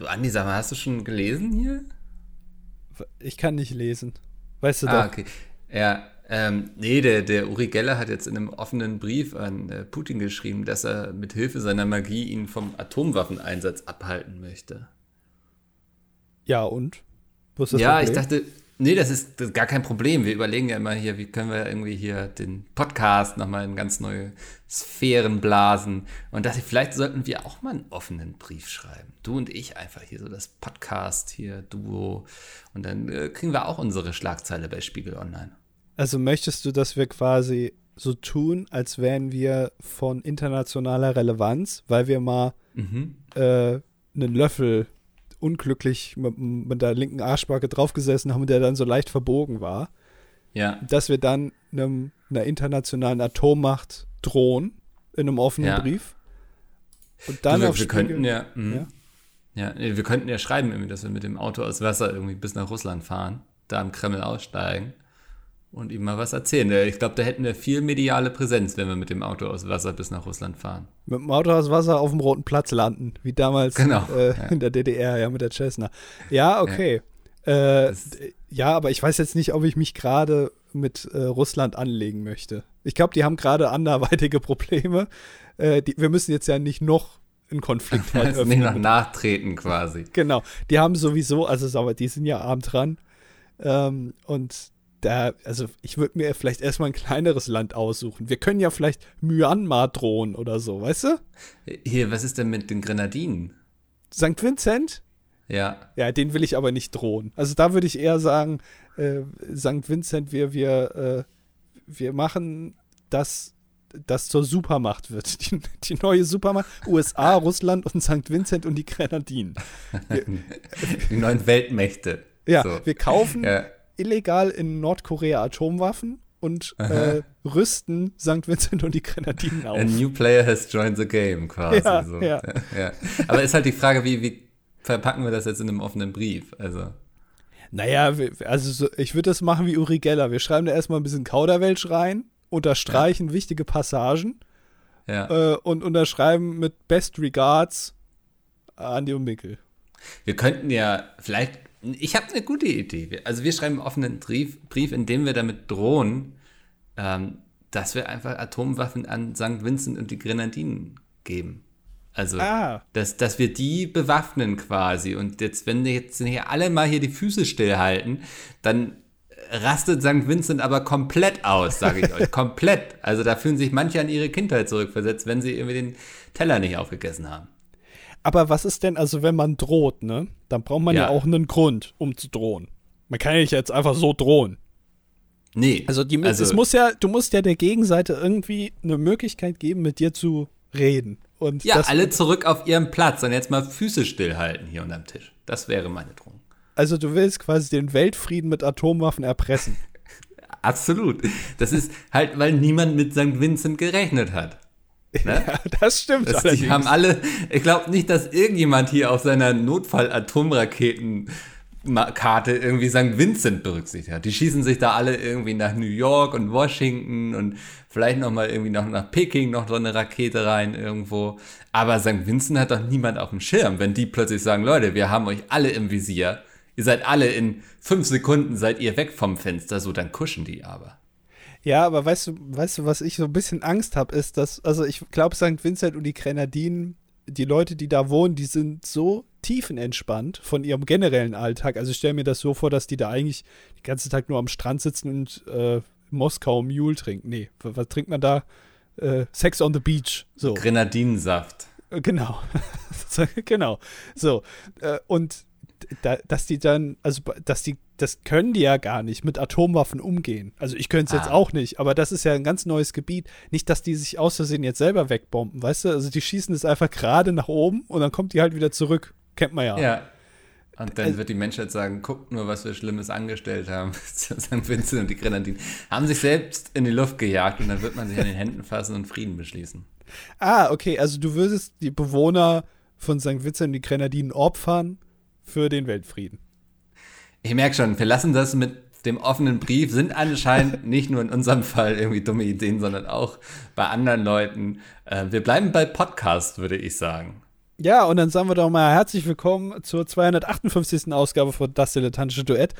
Du, Andi, sag mal, hast du schon gelesen hier? Ich kann nicht lesen. Weißt du ah, doch. okay. Ja, ähm, nee, der, der Uri Geller hat jetzt in einem offenen Brief an äh, Putin geschrieben, dass er mit Hilfe seiner Magie ihn vom Atomwaffeneinsatz abhalten möchte. Ja, und? Ja, ich dachte, Nee, das ist, das ist, gar kein Problem. Wir überlegen ja immer hier, wie können wir irgendwie hier den Podcast nochmal in ganz neue Sphären blasen. Und dachte, vielleicht sollten wir auch mal einen offenen Brief schreiben. Du und ich einfach hier, so das Podcast hier, Duo. Und dann äh, kriegen wir auch unsere Schlagzeile bei Spiegel Online. Also möchtest du, dass wir quasi so tun, als wären wir von internationaler Relevanz, weil wir mal mhm. äh, einen Löffel unglücklich mit, mit der linken Arschbacke draufgesessen haben der dann so leicht verbogen war. Ja. Dass wir dann einem, einer internationalen Atommacht drohen in einem offenen ja. Brief. Und dann du, wir, wir könnten ja, mh. ja, ja, wir könnten ja schreiben, dass wir mit dem Auto aus Wasser irgendwie bis nach Russland fahren, da am Kreml aussteigen und ihm mal was erzählen. Ich glaube, da hätten wir viel mediale Präsenz, wenn wir mit dem Auto aus Wasser bis nach Russland fahren. Mit dem Auto aus Wasser auf dem Roten Platz landen, wie damals genau, äh, ja. in der DDR, ja, mit der Cessna. Ja, okay. Ja, äh, ja aber ich weiß jetzt nicht, ob ich mich gerade mit äh, Russland anlegen möchte. Ich glaube, die haben gerade anderweitige Probleme. Äh, die, wir müssen jetzt ja nicht noch einen Konflikt halt öffnen. Nicht noch nachtreten quasi. Genau. Die haben sowieso, also aber die sind ja arm dran. Ähm, und da, also ich würde mir vielleicht erstmal ein kleineres Land aussuchen. Wir können ja vielleicht Myanmar drohen oder so, weißt du? Hier, was ist denn mit den Grenadinen? St. Vincent? Ja. Ja, den will ich aber nicht drohen. Also da würde ich eher sagen, äh, St. Vincent, wir, wir, äh, wir machen das, das zur Supermacht wird. Die, die neue Supermacht, USA, Russland und St. Vincent und die Grenadinen. Wir, die neuen Weltmächte. Ja, so. wir kaufen ja illegal in Nordkorea Atomwaffen und äh, rüsten St. Vincent und die Grenadinen auf. A new player has joined the game, quasi. Ja, so. ja. ja. Aber ist halt die Frage, wie, wie verpacken wir das jetzt in einem offenen Brief? Also. Naja, also so, ich würde das machen wie Uri Geller. Wir schreiben da erstmal ein bisschen Kauderwelsch rein, unterstreichen ja. wichtige Passagen ja. äh, und unterschreiben mit Best Regards Andi und Mickel. Wir könnten ja vielleicht ich habe eine gute Idee. Also wir schreiben einen offenen Brief, Brief in dem wir damit drohen, ähm, dass wir einfach Atomwaffen an St. Vincent und die Grenadinen geben. Also, ah. dass, dass wir die bewaffnen quasi. Und jetzt, wenn wir jetzt hier alle mal hier die Füße stillhalten, dann rastet St. Vincent aber komplett aus, sage ich euch. komplett. Also da fühlen sich manche an ihre Kindheit zurückversetzt, wenn sie irgendwie den Teller nicht aufgegessen haben. Aber was ist denn, also wenn man droht, ne? Dann braucht man ja, ja auch einen Grund, um zu drohen. Man kann ja nicht jetzt einfach so drohen. Nee. Also, die, also es muss ja, du musst ja der Gegenseite irgendwie eine Möglichkeit geben, mit dir zu reden. Und ja, alle zurück auf ihren Platz und jetzt mal Füße stillhalten hier unterm Tisch. Das wäre meine Drohung. Also du willst quasi den Weltfrieden mit Atomwaffen erpressen. Absolut. Das ist halt, weil niemand mit St. Vincent gerechnet hat. Ne? Ja, das stimmt. Das, die haben alle, ich glaube nicht, dass irgendjemand hier auf seiner Notfall-Atomraketen-Karte irgendwie St. Vincent berücksichtigt hat. Die schießen sich da alle irgendwie nach New York und Washington und vielleicht noch mal irgendwie noch nach Peking noch so eine Rakete rein irgendwo. Aber St. Vincent hat doch niemand auf dem Schirm, wenn die plötzlich sagen, Leute, wir haben euch alle im Visier. Ihr seid alle in fünf Sekunden seid ihr weg vom Fenster, so dann kuschen die aber. Ja, aber weißt du, weißt du, was ich so ein bisschen Angst habe, ist, dass, also ich glaube, St. Vincent und die Grenadinen, die Leute, die da wohnen, die sind so tiefenentspannt von ihrem generellen Alltag. Also ich stelle mir das so vor, dass die da eigentlich den ganzen Tag nur am Strand sitzen und äh, Moskau Mule trinken. Nee, was, was trinkt man da? Äh, Sex on the Beach. So. Grenadinensaft. Äh, genau. genau. So. Äh, und da, dass die dann, also dass die, das können die ja gar nicht mit Atomwaffen umgehen. Also ich könnte es ah. jetzt auch nicht, aber das ist ja ein ganz neues Gebiet. Nicht, dass die sich aus Versehen jetzt selber wegbomben, weißt du? Also die schießen es einfach gerade nach oben und dann kommt die halt wieder zurück. Kennt man ja. Ja. Und dann also, wird die Menschheit sagen, guckt nur, was wir Schlimmes angestellt haben. St. Vincent und die Grenadinen haben sich selbst in die Luft gejagt und dann wird man sich an den Händen fassen und Frieden beschließen. Ah, okay, also du würdest die Bewohner von St. Vincent und die Grenadinen opfern, für den Weltfrieden. Ich merke schon, wir lassen das mit dem offenen Brief, sind anscheinend nicht nur in unserem Fall irgendwie dumme Ideen, sondern auch bei anderen Leuten. Äh, wir bleiben bei Podcast, würde ich sagen. Ja, und dann sagen wir doch mal herzlich willkommen zur 258. Ausgabe von Das Dilettantische Duett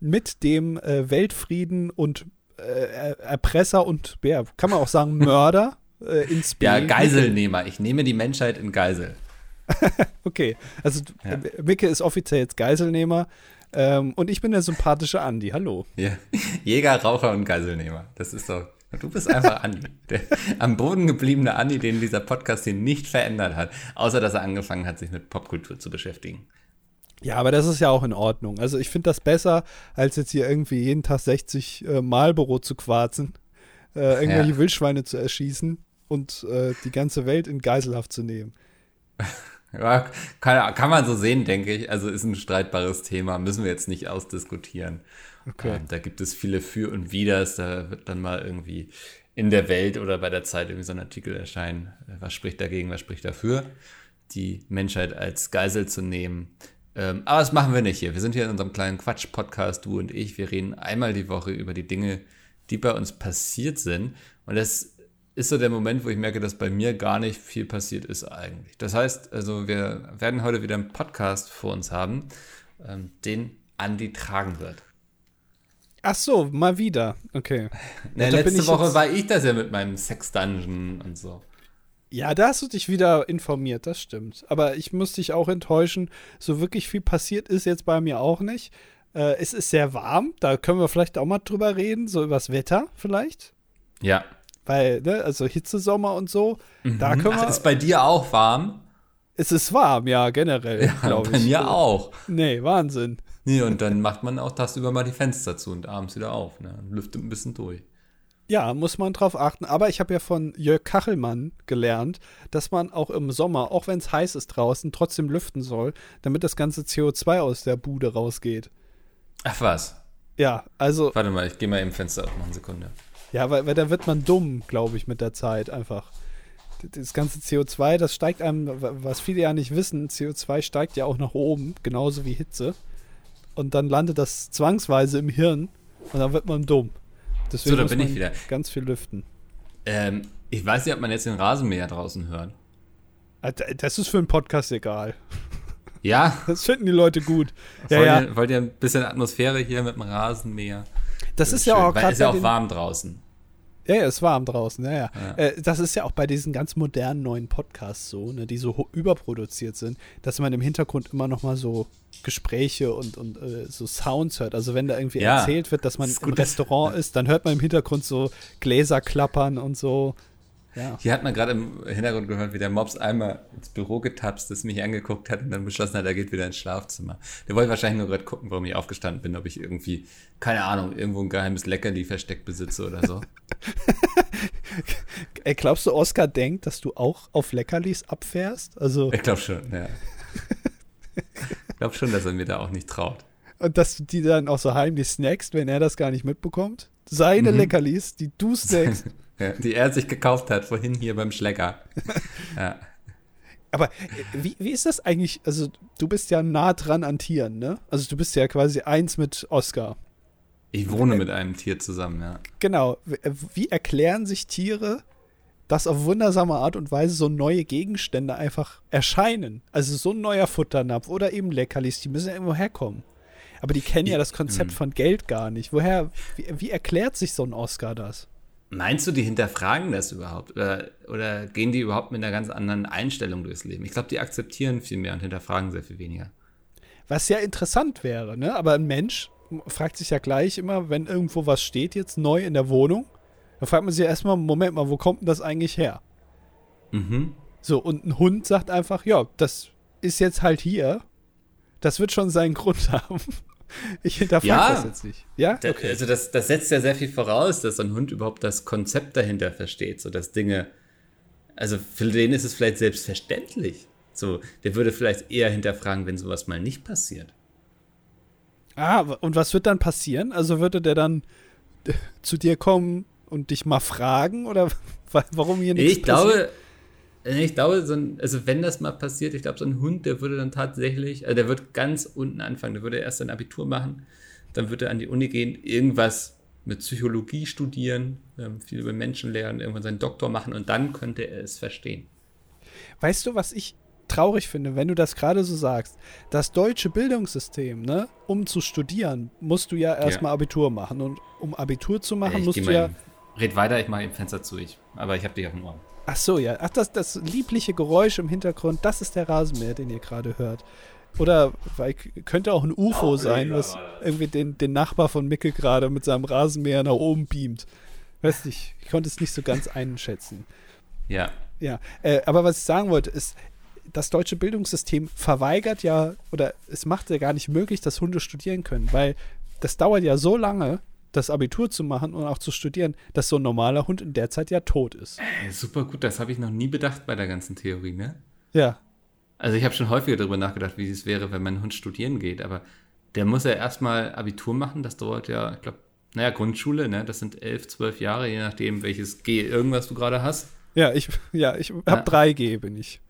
mit dem äh, Weltfrieden und äh, Erpresser und, ja, kann man auch sagen, Mörder äh, ins. Ja, Geiselnehmer. Ich nehme die Menschheit in Geisel. okay, also ja. Micke ist offiziell jetzt Geiselnehmer. Ähm, und ich bin der sympathische Andi. Hallo. Ja. Jäger, Raucher und Geiselnehmer. Das ist doch Du bist einfach Andi. Der am Boden gebliebene Andi, den dieser Podcast hier nicht verändert hat, außer dass er angefangen hat, sich mit Popkultur zu beschäftigen. Ja, aber das ist ja auch in Ordnung. Also ich finde das besser, als jetzt hier irgendwie jeden Tag 60 äh, Marlboro zu quarzen, äh, irgendwelche ja. Wildschweine zu erschießen und äh, die ganze Welt in Geiselhaft zu nehmen. Ja, kann, kann man so sehen, denke ich. Also ist ein streitbares Thema, müssen wir jetzt nicht ausdiskutieren. Okay. Ähm, da gibt es viele Für und Widers. Da wird dann mal irgendwie in der Welt oder bei der Zeit irgendwie so ein Artikel erscheinen. Äh, was spricht dagegen, was spricht dafür? Die Menschheit als Geisel zu nehmen. Ähm, aber das machen wir nicht hier. Wir sind hier in unserem kleinen Quatsch-Podcast, du und ich. Wir reden einmal die Woche über die Dinge, die bei uns passiert sind. Und das ist so der Moment, wo ich merke, dass bei mir gar nicht viel passiert ist eigentlich. Das heißt, also wir werden heute wieder einen Podcast vor uns haben, ähm, den Andi tragen wird. Ach so, mal wieder. Okay. Na, letzte Woche war ich das ja mit meinem Sex-Dungeon und so. Ja, da hast du dich wieder informiert, das stimmt. Aber ich muss dich auch enttäuschen, so wirklich viel passiert ist jetzt bei mir auch nicht. Äh, es ist sehr warm, da können wir vielleicht auch mal drüber reden, so übers Wetter vielleicht. Ja. Weil, ne, also Hitzesommer und so, mhm. da können wir. Ach, ist bei dir auch warm? Es ist warm, ja, generell, ja, glaube ich. Bei mir auch. Nee, Wahnsinn. Nee, und dann macht man auch tagsüber mal die Fenster zu und abends wieder auf, ne? Lüftet ein bisschen durch. Ja, muss man drauf achten. Aber ich habe ja von Jörg Kachelmann gelernt, dass man auch im Sommer, auch wenn es heiß ist draußen, trotzdem lüften soll, damit das ganze CO2 aus der Bude rausgeht. Ach was? Ja, also. Warte mal, ich gehe mal eben Fenster auf, noch eine Sekunde. Ja, weil, weil da wird man dumm, glaube ich, mit der Zeit einfach. Das ganze CO2, das steigt einem, was viele ja nicht wissen, CO2 steigt ja auch nach oben, genauso wie Hitze und dann landet das zwangsweise im Hirn und dann wird man dumm. Deswegen so, da bin ich wieder. Ganz viel lüften. Ähm, ich weiß nicht, ob man jetzt den Rasenmäher draußen hört. Ah, das ist für einen Podcast egal. Ja. Das finden die Leute gut. Ja, wollt, ja. Ihr, wollt ihr ein bisschen Atmosphäre hier mit dem Rasenmäher? Das, das ist, ist ja auch gerade. ist ja auch warm draußen. Ja, ja, es warm draußen, ja, ja. ja. Äh, das ist ja auch bei diesen ganz modernen neuen Podcasts so, ne, die so überproduziert sind, dass man im Hintergrund immer noch mal so Gespräche und, und äh, so Sounds hört. Also wenn da irgendwie ja, erzählt wird, dass man im Restaurant ist, dann hört man im Hintergrund so Gläser klappern und so. Ja. Hier hat man gerade im Hintergrund gehört, wie der Mops einmal ins Büro getapst ist, mich angeguckt hat und dann beschlossen hat, er geht wieder ins Schlafzimmer. Der wollte wahrscheinlich nur gerade gucken, warum ich aufgestanden bin, ob ich irgendwie, keine Ahnung, irgendwo ein geheimes Leckerli versteckt besitze oder so. Ey, glaubst du, Oscar denkt, dass du auch auf Leckerlis abfährst? Also ich glaube schon, ja. ich glaube schon, dass er mir da auch nicht traut. Und dass du die dann auch so heimlich snackst, wenn er das gar nicht mitbekommt? Seine mhm. Leckerlis, die du snackst. Die er sich gekauft hat, vorhin hier beim Schlecker. ja. Aber äh, wie, wie ist das eigentlich? Also, du bist ja nah dran an Tieren, ne? Also, du bist ja quasi eins mit Oscar. Ich wohne mit einem Tier zusammen, ja. Genau. Äh, wie erklären sich Tiere, dass auf wundersame Art und Weise so neue Gegenstände einfach erscheinen? Also, so ein neuer Futternapf oder eben Leckerlis, die müssen ja irgendwo herkommen. Aber die kennen ja das Konzept hm. von Geld gar nicht. Woher, wie, wie erklärt sich so ein Oscar das? Meinst du, die hinterfragen das überhaupt? Oder, oder gehen die überhaupt mit einer ganz anderen Einstellung durchs Leben? Ich glaube, die akzeptieren viel mehr und hinterfragen sehr viel weniger. Was ja interessant wäre, ne? Aber ein Mensch fragt sich ja gleich immer, wenn irgendwo was steht jetzt neu in der Wohnung, dann fragt man sich ja erstmal, Moment mal, wo kommt denn das eigentlich her? Mhm. So, und ein Hund sagt einfach, ja, das ist jetzt halt hier. Das wird schon seinen Grund haben. Ich hinterfrage ja, das jetzt nicht. Ja? Okay. Also das, das setzt ja sehr viel voraus, dass ein Hund überhaupt das Konzept dahinter versteht, so dass Dinge, also für den ist es vielleicht selbstverständlich. So, der würde vielleicht eher hinterfragen, wenn sowas mal nicht passiert. Ah, und was wird dann passieren? Also würde der dann zu dir kommen und dich mal fragen oder warum hier nichts ich passiert? Glaube, äh, ich glaube, so ein, also wenn das mal passiert, ich glaube, so ein Hund, der würde dann tatsächlich, also der wird ganz unten anfangen, der würde erst ein Abitur machen, dann würde er an die Uni gehen, irgendwas mit Psychologie studieren, ähm, viel über Menschen lernen, irgendwann seinen Doktor machen und dann könnte er es verstehen. Weißt du, was ich traurig finde, wenn du das gerade so sagst. Das deutsche Bildungssystem, ne, um zu studieren, musst du ja erstmal ja. Abitur machen. Und um Abitur zu machen, ich musst du ja. red weiter, ich mache im Fenster zu, ich, aber ich habe dich auf dem Ohr. Ach so, ja. Ach, das, das liebliche Geräusch im Hintergrund, das ist der Rasenmäher, den ihr gerade hört. Oder weil, könnte auch ein UFO oh, sein, was irgendwie den, den Nachbar von Mickel gerade mit seinem Rasenmäher nach oben beamt. Weiß nicht, ich konnte es nicht so ganz einschätzen. Ja. Ja, äh, aber was ich sagen wollte, ist, das deutsche Bildungssystem verweigert ja, oder es macht ja gar nicht möglich, dass Hunde studieren können, weil das dauert ja so lange, das Abitur zu machen und auch zu studieren, dass so ein normaler Hund in der Zeit ja tot ist. Ey, super gut, das habe ich noch nie bedacht bei der ganzen Theorie, ne? Ja. Also ich habe schon häufiger darüber nachgedacht, wie es wäre, wenn mein Hund studieren geht, aber der muss ja erstmal Abitur machen, das dauert ja, ich glaube, naja, Grundschule, ne? Das sind elf, zwölf Jahre, je nachdem, welches G irgendwas du gerade hast. Ja, ich, ja, ich habe ja. 3G, bin ich.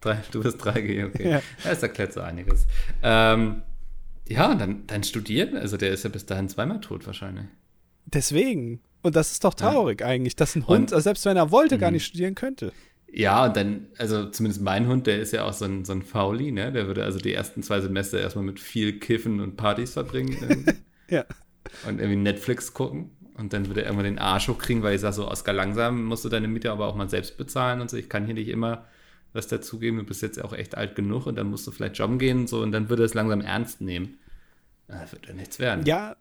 Drei, du bist 3G, okay. Ja. Das erklärt so einiges. Ähm, ja, dann, dann studieren, also der ist ja bis dahin zweimal tot wahrscheinlich. Deswegen. Und das ist doch traurig ja. eigentlich, dass ein Hund, und, also selbst wenn er wollte, gar mhm. nicht studieren könnte. Ja, und dann, also zumindest mein Hund, der ist ja auch so ein, so ein Fauli, ne? Der würde also die ersten zwei Semester erstmal mit viel Kiffen und Partys verbringen. ja. Und irgendwie Netflix gucken. Und dann würde er irgendwann den Arsch hochkriegen, weil ich sage so, Oskar, langsam musst du deine Miete aber auch mal selbst bezahlen und so. Ich kann hier nicht immer was dazugeben, du bist jetzt auch echt alt genug und dann musst du vielleicht jobben gehen und so und dann würde es langsam ernst nehmen. Das wird ja nichts werden. Ja,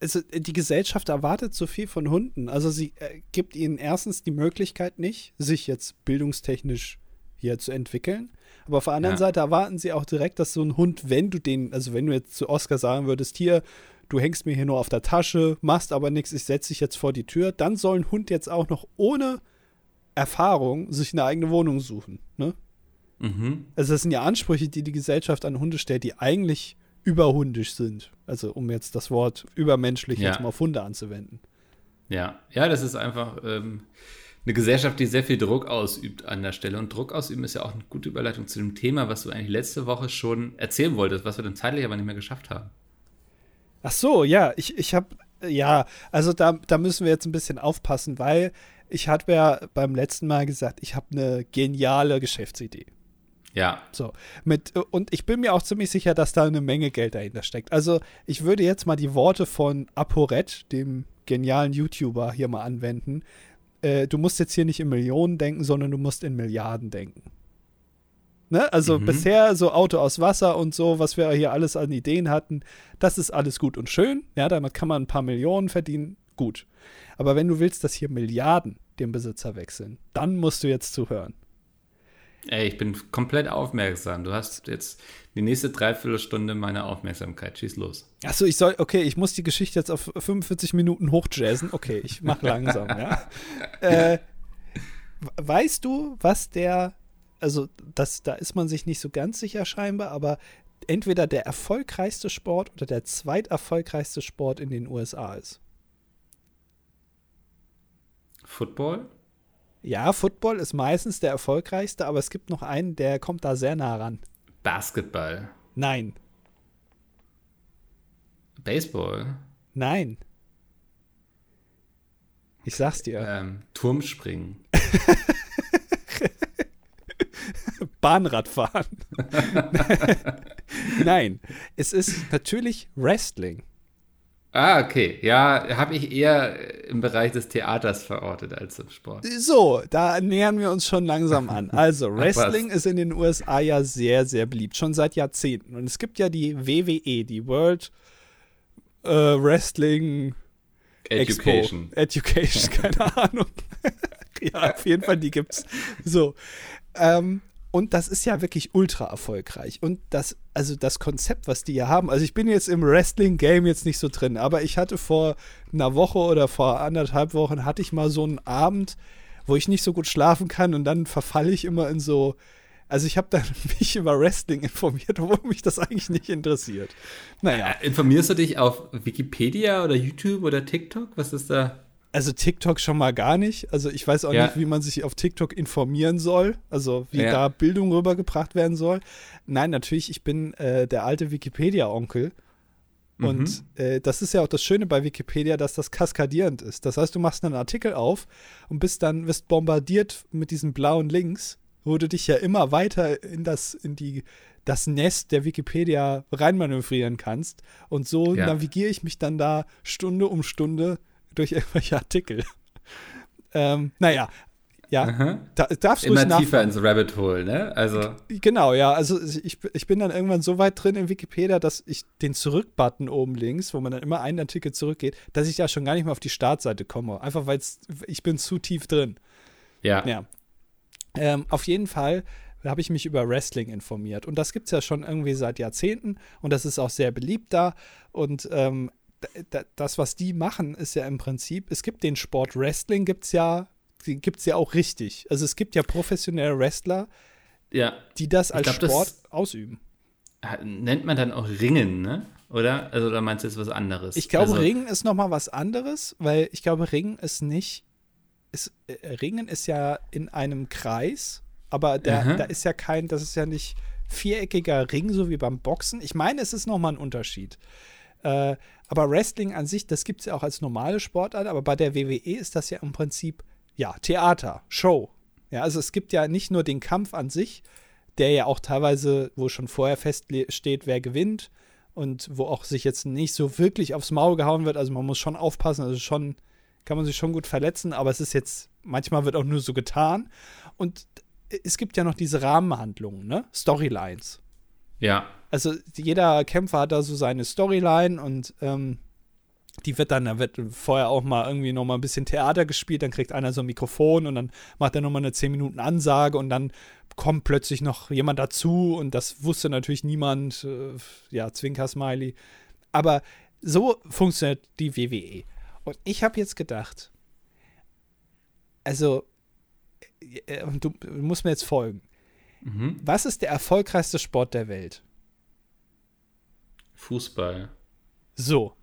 also die Gesellschaft erwartet so viel von Hunden. Also sie äh, gibt ihnen erstens die Möglichkeit nicht, sich jetzt bildungstechnisch hier zu entwickeln. Aber auf der anderen ja. Seite erwarten sie auch direkt, dass so ein Hund, wenn du den, also wenn du jetzt zu Oscar sagen würdest, hier, du hängst mir hier nur auf der Tasche, machst aber nichts, ich setze dich jetzt vor die Tür, dann soll ein Hund jetzt auch noch ohne Erfahrung sich eine eigene Wohnung suchen. Ne? Mhm. Also das sind ja Ansprüche, die die Gesellschaft an Hunde stellt, die eigentlich überhundisch sind. Also um jetzt das Wort übermenschlich ja. jetzt mal auf Hunde anzuwenden. Ja, ja, das ist einfach ähm, eine Gesellschaft, die sehr viel Druck ausübt an der Stelle. Und Druck ausüben ist ja auch eine gute Überleitung zu dem Thema, was du eigentlich letzte Woche schon erzählen wolltest, was wir dann zeitlich aber nicht mehr geschafft haben. Ach so, ja, ich, ich habe, ja, also da, da müssen wir jetzt ein bisschen aufpassen, weil ich hatte ja beim letzten Mal gesagt, ich habe eine geniale Geschäftsidee. Ja. So, mit, und ich bin mir auch ziemlich sicher, dass da eine Menge Geld dahinter steckt. Also, ich würde jetzt mal die Worte von ApoRed, dem genialen YouTuber, hier mal anwenden. Äh, du musst jetzt hier nicht in Millionen denken, sondern du musst in Milliarden denken. Ne? Also mhm. bisher so Auto aus Wasser und so, was wir hier alles an Ideen hatten, das ist alles gut und schön. Ja, damit kann man ein paar Millionen verdienen. Gut. Aber wenn du willst, dass hier Milliarden den Besitzer wechseln, dann musst du jetzt zuhören. Ey, ich bin komplett aufmerksam. Du hast jetzt die nächste Dreiviertelstunde meine Aufmerksamkeit. Schieß los. Achso, ich soll, okay, ich muss die Geschichte jetzt auf 45 Minuten hochjazzen. Okay, ich mach langsam, ja. Äh, weißt du, was der, also das, da ist man sich nicht so ganz sicher scheinbar, aber entweder der erfolgreichste Sport oder der zweiterfolgreichste Sport in den USA ist? Football? Ja, Football ist meistens der erfolgreichste, aber es gibt noch einen, der kommt da sehr nah ran. Basketball? Nein. Baseball? Nein. Ich sag's dir. Ähm, Turmspringen. Bahnradfahren. Nein, es ist natürlich Wrestling. Ah, okay. Ja, habe ich eher im Bereich des Theaters verortet als im Sport. So, da nähern wir uns schon langsam an. Also, Wrestling ist in den USA ja sehr, sehr beliebt, schon seit Jahrzehnten. Und es gibt ja die WWE, die World äh, Wrestling Education. Expo. Education, keine Ahnung. ja, auf jeden Fall, die gibt's. So. Ähm, und das ist ja wirklich ultra erfolgreich. Und das, also das Konzept, was die hier haben, also ich bin jetzt im Wrestling-Game jetzt nicht so drin, aber ich hatte vor einer Woche oder vor anderthalb Wochen hatte ich mal so einen Abend, wo ich nicht so gut schlafen kann und dann verfalle ich immer in so, also ich habe dann mich über Wrestling informiert, obwohl mich das eigentlich nicht interessiert. Naja. Äh, informierst du dich auf Wikipedia oder YouTube oder TikTok? Was ist da? Also TikTok schon mal gar nicht. Also ich weiß auch ja. nicht, wie man sich auf TikTok informieren soll. Also wie ja. da Bildung rübergebracht werden soll. Nein, natürlich, ich bin äh, der alte Wikipedia-Onkel. Und mhm. äh, das ist ja auch das Schöne bei Wikipedia, dass das kaskadierend ist. Das heißt, du machst einen Artikel auf und bist dann wirst bombardiert mit diesen blauen Links wo du dich ja immer weiter in das, in die, das Nest der Wikipedia reinmanövrieren kannst. Und so Ja. navigiere ich mich dann da Stunde um Stunde durch irgendwelche Artikel. ähm, naja, ja, da, darfst ruhig Immer tiefer ins Rabbit Hole, ne? Also, Genau, ja. Also ich, ich bin dann irgendwann so weit drin in Wikipedia, dass ich den Zurück-Button oben links, wo man dann immer einen Artikel zurückgeht, dass ich da schon gar nicht mehr auf die Startseite komme. Einfach weil ich bin zu tief drin. ja. Ja. Ähm, auf jeden Fall habe ich mich über Wrestling informiert. Und das gibt es ja schon irgendwie seit Jahrzehnten und das ist auch sehr beliebt da. Und ähm, das, was die machen, ist ja im Prinzip, es gibt den Sport Wrestling, gibt es ja, den gibt es ja auch richtig. Also es gibt ja professionelle Wrestler, ja. die das als glaub, das- Sport ausüben. Nennt man dann auch Ringen, ne? Oder? Also, oder meinst du jetzt was anderes? Ich glaube, also, Ringen ist noch mal was anderes, weil ich glaube, Ringen ist nicht, ist, äh, Ringen ist ja in einem Kreis, aber der, Aha. da ist ja kein, das ist ja nicht viereckiger Ring, so wie beim Boxen. Ich meine, es ist noch mal ein Unterschied. Äh, aber Wrestling an sich, das gibt es ja auch als normale Sportart, aber bei der WWE ist das ja im Prinzip, ja, Theater, Show. Ja, also es gibt ja nicht nur den Kampf an sich, der ja auch teilweise, wo schon vorher feststeht, wer gewinnt und wo auch sich jetzt nicht so wirklich aufs Maul gehauen wird. Also man muss schon aufpassen, also schon kann man sich schon gut verletzen, aber es ist jetzt, manchmal wird auch nur so getan. Und es gibt ja noch diese Rahmenhandlungen, ne? Storylines. Ja. Also jeder Kämpfer hat da so seine Storyline und ähm, die wird dann, da wird vorher auch mal irgendwie noch mal ein bisschen Theater gespielt, dann kriegt einer so ein Mikrofon und dann macht er noch mal eine 10 Minuten Ansage und dann kommt plötzlich noch jemand dazu und das wusste natürlich niemand, äh, ja, Zwinker-Smiley. Aber so funktioniert die WWE. Und ich habe jetzt gedacht, also, äh, äh, du musst mir jetzt folgen. Mhm. Was ist der erfolgreichste Sport der Welt? Fußball. So.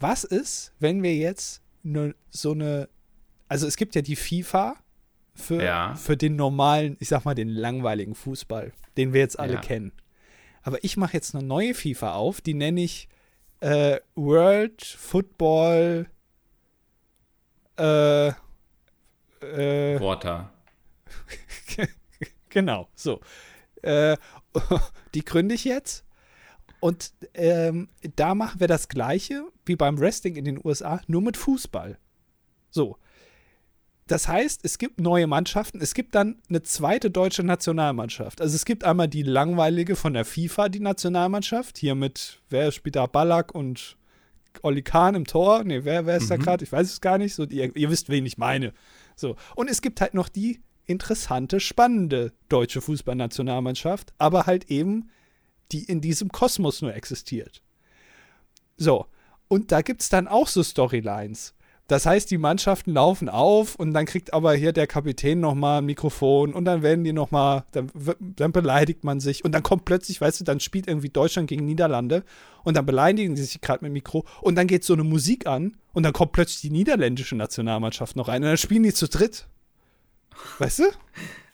Was ist, wenn wir jetzt ne, so eine. Also es gibt ja die FIFA für, Ja. für den normalen, ich sag mal, den langweiligen Fußball, den wir jetzt alle Ja. kennen. Aber ich mache jetzt eine neue FIFA auf, die nenne ich äh, World Football äh, äh, Water. Genau, so. Äh, die gründe ich jetzt. Und ähm, da machen wir das Gleiche wie beim Wrestling in den USA, nur mit Fußball. So. Das heißt, es gibt neue Mannschaften. Es gibt dann eine zweite deutsche Nationalmannschaft. Also es gibt einmal die langweilige von der FIFA, die Nationalmannschaft. Hier mit, wer spielt da? Ballack und Olli Kahn im Tor. Nee, wer, wer ist da gerade? Ich weiß es gar nicht. So, ihr, ihr wisst, wen ich meine. So. Und es gibt halt noch die interessante, spannende deutsche Fußballnationalmannschaft, aber halt eben, die in diesem Kosmos nur existiert. So. Und da gibt es dann auch so Storylines. Das heißt, die Mannschaften laufen auf und dann kriegt aber hier der Kapitän nochmal ein Mikrofon und dann werden die nochmal, dann, dann beleidigt man sich und dann kommt plötzlich, weißt du, dann spielt irgendwie Deutschland gegen Niederlande und dann beleidigen die sich gerade mit dem Mikro und dann geht so eine Musik an und dann kommt plötzlich die niederländische Nationalmannschaft noch rein und dann spielen die zu dritt. Weißt du?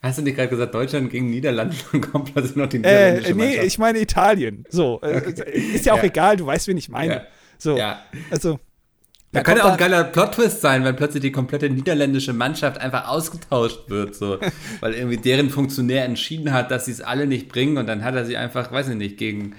Hast du nicht gerade gesagt, Deutschland gegen Niederlande und kommt plötzlich noch die Äh, niederländische nee, Mannschaft? ich meine Italien. So, äh, ist ja auch Ja. egal, du weißt, wen ich meine. Ja. So, Ja. also. Da da könnte auch ein geiler Plot-Twist sein, wenn plötzlich die komplette niederländische Mannschaft einfach ausgetauscht wird, so. weil irgendwie deren Funktionär entschieden hat, dass sie es alle nicht bringen und dann hat er sie einfach, weiß ich nicht, gegen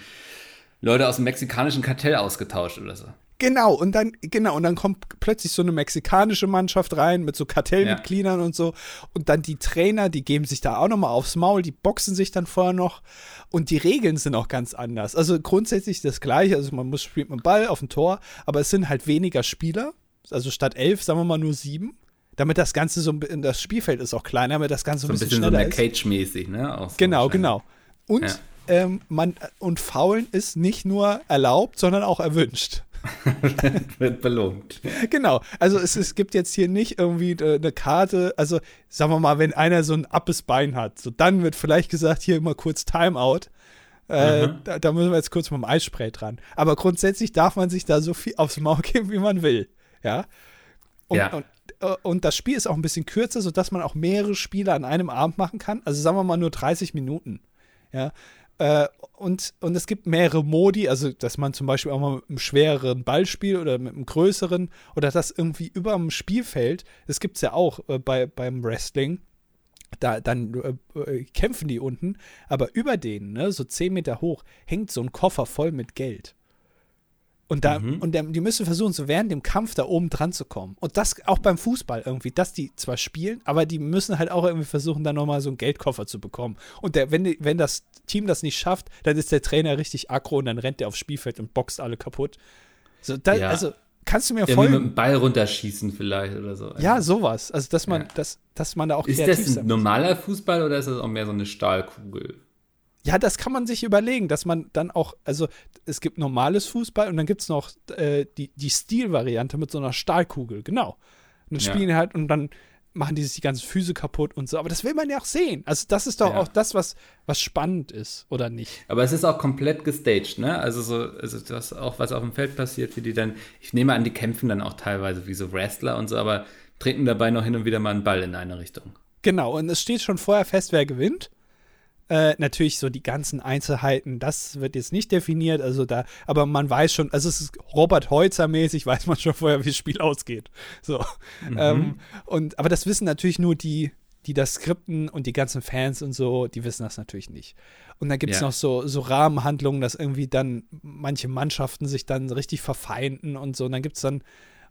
Leute aus dem mexikanischen Kartell ausgetauscht oder so. Genau, und dann, genau, und dann kommt plötzlich so eine mexikanische Mannschaft rein mit so Kartellmitgliedern und so. Und dann die Trainer, die geben sich da auch nochmal aufs Maul, die boxen sich dann vorher noch. Und die Regeln sind auch ganz anders. Also grundsätzlich das gleiche. Also man muss spielt mit dem Ball auf dem Tor, aber es sind halt weniger Spieler. Also statt elf, sagen wir mal nur sieben. Damit das Ganze so ein bisschen, das Spielfeld ist auch kleiner, damit das Ganze So ein bisschen, bisschen so schneller ist. Cage-mäßig, ne? Auch so Genau, genau. Und Ja. ähm, man und Faulen ist nicht nur erlaubt, sondern auch erwünscht. Wird belohnt. Genau. Also es, es gibt jetzt hier nicht irgendwie äh, eine Karte. Also sagen wir mal, wenn einer so ein abes Bein hat, so dann wird vielleicht gesagt, hier immer kurz Timeout. Äh, Mhm. da, da müssen wir jetzt kurz mit dem Eisspray dran. Aber grundsätzlich darf man sich da so viel aufs Maul geben, wie man will. Ja. Und, Ja. und, äh, und das Spiel ist auch ein bisschen kürzer, sodass man auch mehrere Spiele an einem Abend machen kann. Also sagen wir mal nur 30 Minuten. Ja. Äh, und, und es gibt mehrere Modi, also dass man zum Beispiel auch mal mit einem schwereren Ball spielt oder mit einem größeren oder das irgendwie über dem Spielfeld, das gibt es ja auch äh, bei, beim Wrestling, da, dann äh, äh, kämpfen die unten, aber über denen, ne, so 10 Meter hoch, hängt so ein Koffer voll mit Geld. Und, da, Mhm. und die müssen versuchen, so während dem Kampf da oben dran zu kommen. Und das auch beim Fußball irgendwie, dass die zwar spielen, aber die müssen halt auch irgendwie versuchen, dann nochmal so einen Geldkoffer zu bekommen. Und der, wenn, die, wenn das Team das nicht schafft, dann ist der Trainer richtig aggro und dann rennt der aufs Spielfeld und boxt alle kaputt. So, da, Ja. Also, kannst du mir mit folgen? dem Ball runterschießen vielleicht oder so. Ja, sowas. Also, dass man, Ja. dass, dass man da auch Ist das ein normaler Fußball oder ist das auch mehr so eine Stahlkugel? Ja, das kann man sich überlegen, dass man dann auch, also es gibt normales Fußball und dann gibt es noch äh, die, die Stil-Variante mit so einer Stahlkugel, genau. Und dann Ja. spielen halt und dann machen die sich die ganzen Füße kaputt und so. Aber das will man ja auch sehen. Also das ist doch Ja. auch das, was, was spannend ist, oder nicht? Aber es ist auch komplett gestaged, ne? Also so, also das auch, was auf dem Feld passiert, wie die dann, ich nehme an, die kämpfen dann auch teilweise wie so Wrestler und so, aber treten dabei noch hin und wieder mal einen Ball in eine Richtung. Genau, und es steht schon vorher fest, wer gewinnt. Äh, natürlich so die ganzen Einzelheiten, das wird jetzt nicht definiert, also da, aber man weiß schon, also es ist Robert Heutzer mäßig, weiß man schon vorher, wie das Spiel ausgeht. So. Ähm, und, aber das wissen natürlich nur die, die das skripten und die ganzen Fans und so, die wissen das natürlich nicht. Und dann gibt es Ja. noch so, so Rahmenhandlungen, dass irgendwie dann manche Mannschaften sich dann richtig verfeinden und so. Und dann gibt es dann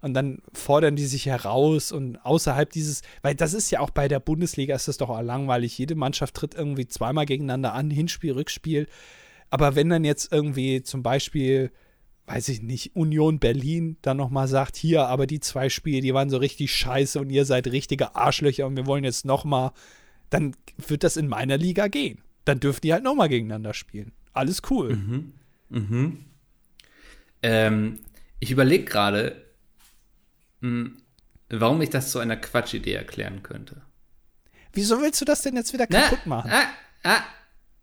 und dann fordern die sich heraus und außerhalb dieses, weil das ist ja auch bei der Bundesliga ist das doch auch langweilig. Jede Mannschaft tritt irgendwie zweimal gegeneinander an, Hinspiel, Rückspiel. Aber wenn dann jetzt irgendwie zum Beispiel, weiß ich nicht, Union Berlin dann nochmal sagt, hier, aber die zwei Spiele, die waren so richtig scheiße und ihr seid richtige Arschlöcher und wir wollen jetzt nochmal, dann wird das in meiner Liga gehen. Dann dürfen die halt nochmal gegeneinander spielen. Alles cool. Ähm, ich überlege gerade, warum ich das zu einer Quatschidee erklären könnte. Wieso willst du das denn jetzt wieder Na, kaputt machen? Ah, ah,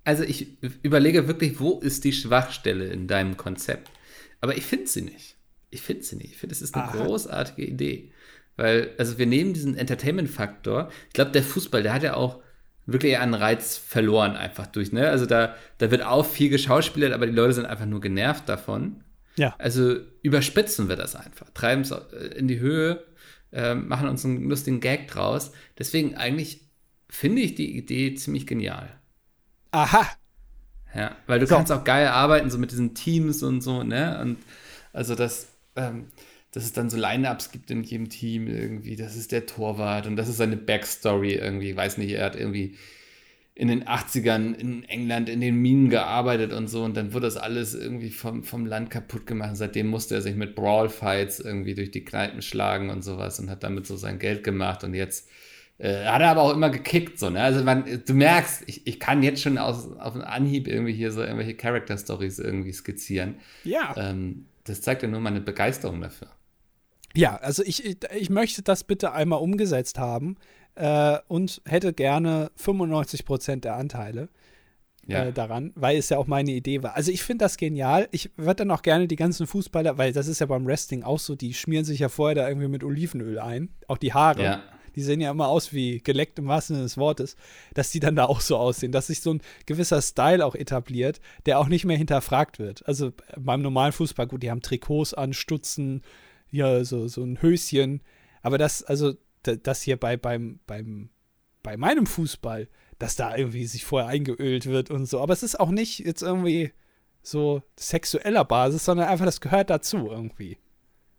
also ich überlege wirklich, wo ist die Schwachstelle in deinem Konzept? Aber ich finde sie nicht. Ich finde sie nicht. Ich finde, es ist eine Aha. großartige Idee. Weil, also wir nehmen diesen Entertainment-Faktor. Ich glaube, der Fußball, der hat ja auch wirklich einen Reiz verloren einfach durch, ne? Also da, da wird auch viel geschauspielert, aber die Leute sind einfach nur genervt davon. Ja. Also überspitzen wir das einfach, treiben es in die Höhe, ähm, machen uns einen lustigen Gag draus. Deswegen eigentlich finde ich die Idee ziemlich genial. Aha. Ja, weil du So. kannst auch geil arbeiten, so mit diesen Teams und so, ne? Und also das, ähm, dass es dann so Line-Ups gibt in jedem Team irgendwie, das ist der Torwart und das ist seine Backstory irgendwie, ich weiß nicht, er hat irgendwie in den 80ern in England in den Minen gearbeitet und so und dann wurde das alles irgendwie vom, vom Land kaputt gemacht. Seitdem musste er sich mit Brawl-Fights irgendwie durch die Kneipen schlagen und sowas und hat damit so sein Geld gemacht und jetzt äh, hat er aber auch immer gekickt, so, ne? Also man, du merkst, ich, ich kann jetzt schon aus, auf einen Anhieb irgendwie hier so irgendwelche Character-Stories irgendwie skizzieren. Ja. Ähm, das zeigt ja nur meine Begeisterung dafür. Ja, also ich, ich, ich möchte das bitte einmal umgesetzt haben äh, und hätte gerne 95 Prozent der Anteile Ja. äh, daran, weil es ja auch meine Idee war. Also ich finde das genial. Ich würde dann auch gerne die ganzen Fußballer, weil das ist ja beim Wrestling auch so, die schmieren sich ja vorher da irgendwie mit Olivenöl ein, auch die Haare. Ja. Die sehen ja immer aus wie geleckt im wahrsten Sinne des Wortes, dass die dann da auch so aussehen, dass sich so ein gewisser Style auch etabliert, der auch nicht mehr hinterfragt wird. Also beim normalen Fußball, gut, die haben Trikots an, Stutzen, ja, so, so ein Höschen. Aber das, also, d- das hier bei, beim, beim, bei meinem Fußball, dass da irgendwie sich vorher eingeölt wird und so. Aber es ist auch nicht jetzt irgendwie so sexueller Basis, sondern einfach, das gehört dazu irgendwie.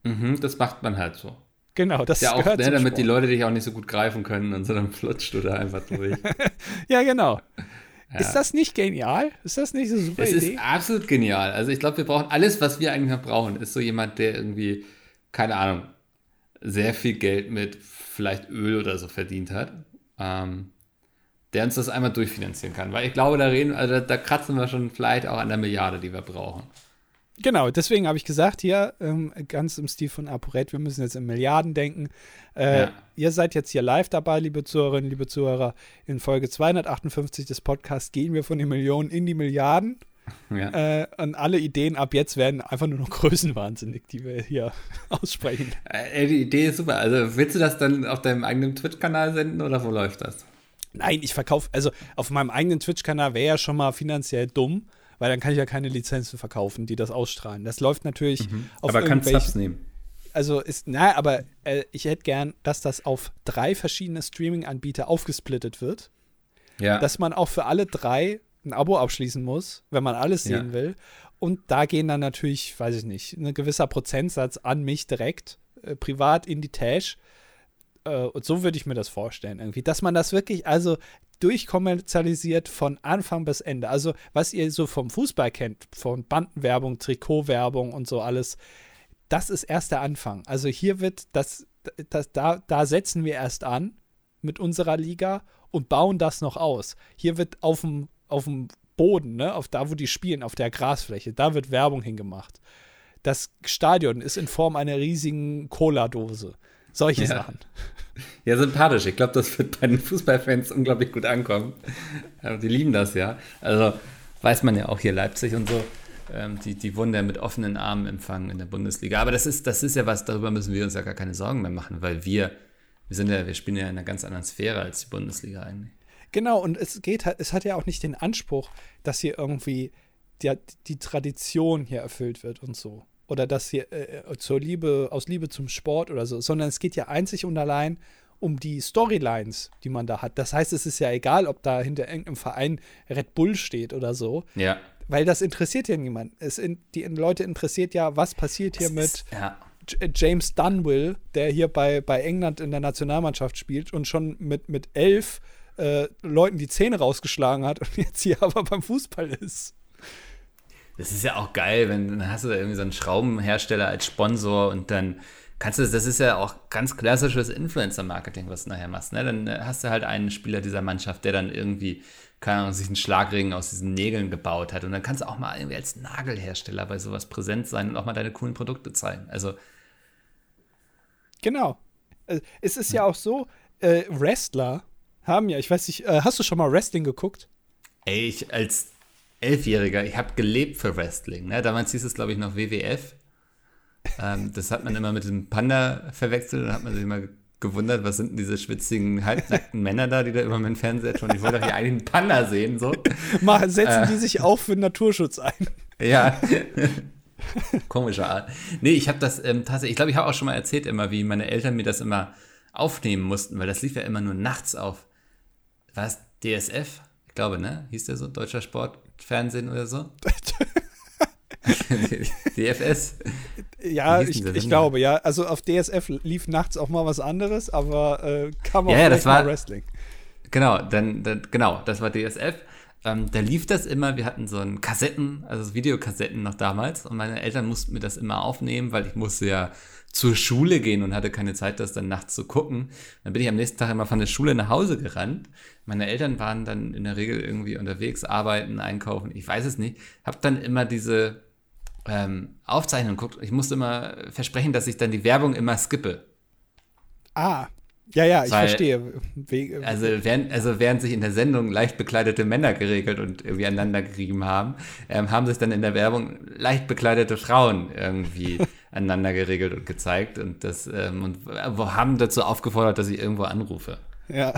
Mhm, das macht man halt so. Genau, das Ja, auch, gehört ne, zum damit die Sport. Leute dich auch nicht so gut greifen können und so dann flutscht du da einfach durch. Ja, genau. Ist das nicht genial? Ist das nicht so super Es Idee? ist absolut genial. Also ich glaube, wir brauchen alles, was wir eigentlich noch brauchen, ist so jemand, der irgendwie, keine Ahnung, sehr viel Geld mit vielleicht Öl oder so verdient hat. Ähm, der uns das einmal durchfinanzieren kann. Weil ich glaube, da reden, also da, da kratzen wir schon vielleicht auch an der Milliarde, die wir brauchen. Genau, deswegen habe ich gesagt, hier ähm, ganz im Stil von ApoRed, wir müssen jetzt in Milliarden denken. Äh, Ja. Ihr seid jetzt hier live dabei, liebe Zuhörerinnen, liebe Zuhörer. In Folge 258 des Podcasts gehen wir von den Millionen in die Milliarden. Ja. Äh, und alle Ideen ab jetzt werden einfach nur noch größenwahnsinnig, die wir hier aussprechen. Äh, die Idee ist super. Also willst du das dann auf deinem eigenen Twitch-Kanal senden oder wo läuft das? Nein, ich verkaufe, also auf meinem eigenen Twitch-Kanal wäre ja schon mal finanziell dumm, weil dann kann ich ja keine Lizenzen verkaufen, die das ausstrahlen. Das läuft natürlich auf Mhm. Aber kannst Subs nehmen. also ist, na, aber äh, ich hätte gern, dass das auf drei verschiedene Streaming-Anbieter aufgesplittet wird. ja. dass man auch für alle drei ein Abo abschließen muss, wenn man alles sehen ja. will. Und da gehen dann natürlich, weiß ich nicht, ein gewisser Prozentsatz an mich direkt, äh, privat in die Tasche. Äh, und so würde ich mir das vorstellen, irgendwie. Dass man das wirklich, also durchkommerzialisiert von Anfang bis Ende. Also, was ihr so vom Fußball kennt, von Bandenwerbung, Trikotwerbung und so alles, das ist erst der Anfang. Also hier wird das, das da, da setzen wir erst an mit unserer Liga und bauen das noch aus. Hier wird auf dem, auf dem Boden, ne, auf da, wo die spielen, auf der Grasfläche, da wird Werbung hingemacht. Das Stadion ist in Form einer riesigen Cola-Dose. Solche ja. Sachen. Ja, sympathisch. Ich glaube, das wird bei den Fußballfans unglaublich gut ankommen. Die lieben das ja. Also weiß man ja auch hier Leipzig und so. Ähm, die, die wurden ja mit offenen Armen empfangen in der Bundesliga. Aber das ist, das ist ja was, darüber müssen wir uns ja gar keine Sorgen mehr machen, weil wir, wir sind ja, wir spielen ja in einer ganz anderen Sphäre als die Bundesliga eigentlich. Genau, und es geht es hat ja auch nicht den Anspruch, dass hier irgendwie die, die Tradition hier erfüllt wird und so oder das hier äh, äh, zur Liebe, aus Liebe zum Sport oder so, sondern es geht ja einzig und allein um die Storylines, die man da hat. Das heißt, es ist ja egal, ob da hinter irgendeinem Verein Red Bull steht oder so. Ja. Weil das interessiert ja niemand. Es in, die Leute interessiert ja, was passiert hier es mit ist, ja. Äh, James Dunwill, der hier bei, bei England in der Nationalmannschaft spielt und schon mit, mit elf äh, Leuten die Zähne rausgeschlagen hat und jetzt hier aber beim Fußball ist. Das ist ja auch geil, wenn dann hast du da irgendwie so einen Schraubenhersteller als Sponsor und dann kannst du das, das ist ja auch ganz klassisches Influencer-Marketing, was du nachher machst. Ne? Dann äh, hast du halt einen Spieler dieser Mannschaft, der dann irgendwie, keine Ahnung, sich einen Schlagring aus diesen Nägeln gebaut hat. Und dann kannst du auch mal irgendwie als Nagelhersteller bei sowas präsent sein und auch mal deine coolen Produkte zeigen. Also. Genau. Äh, es ist ja, ja auch so, äh, Wrestler haben ja, ich weiß nicht, äh, hast du schon mal Wrestling geguckt? Ey, ich als Elfjähriger, ich habe gelebt für Wrestling. Ne? Damals hieß es, glaube ich, noch WWF. Ähm, das hat man immer mit dem Panda verwechselt und hat man sich immer gewundert, was sind denn diese schwitzigen, halbnackten Männer da, die da immer mit dem Fernseher schon. Ich wollte doch hier eigentlich einen Panda sehen. So. Mal setzen äh, die sich auch für Naturschutz ein. Ja. Komische Art. Nee, ich habe das ähm, tatsächlich, ich glaube, ich habe auch schon mal erzählt immer, wie meine Eltern mir das immer aufnehmen mussten, weil das lief ja immer nur nachts auf. War es DSF? Ich glaube, ne? Hieß der so? Deutscher Sport? Fernsehen oder so? DFS? Ja, ich, ich glaube, ja. Also auf DSF lief nachts auch mal was anderes, aber äh, kam auch ja, ja, das war, Wrestling. Genau, dann, dann, genau, das war DSF. Ähm, da lief das immer, wir hatten so ein Kassetten, also Videokassetten noch damals und meine Eltern mussten mir das immer aufnehmen, weil ich musste ja zur Schule gehen und hatte keine Zeit, das dann nachts zu gucken. Dann bin ich am nächsten Tag immer von der Schule nach Hause gerannt. Meine Eltern waren dann in der Regel irgendwie unterwegs, arbeiten, einkaufen, ich weiß es nicht. Hab dann immer diese ähm, Aufzeichnung geguckt. Ich musste immer versprechen, dass ich dann die Werbung immer skippe. Ah, ja, ja, ich Weil, verstehe. We also während, also während sich in der Sendung leicht bekleidete Männer geregelt und irgendwie aneinander gerieben haben, ähm, haben sich dann in der Werbung leicht bekleidete Frauen irgendwie aneinander geregelt und gezeigt und das ähm, und haben dazu aufgefordert, dass ich irgendwo anrufe. Ja.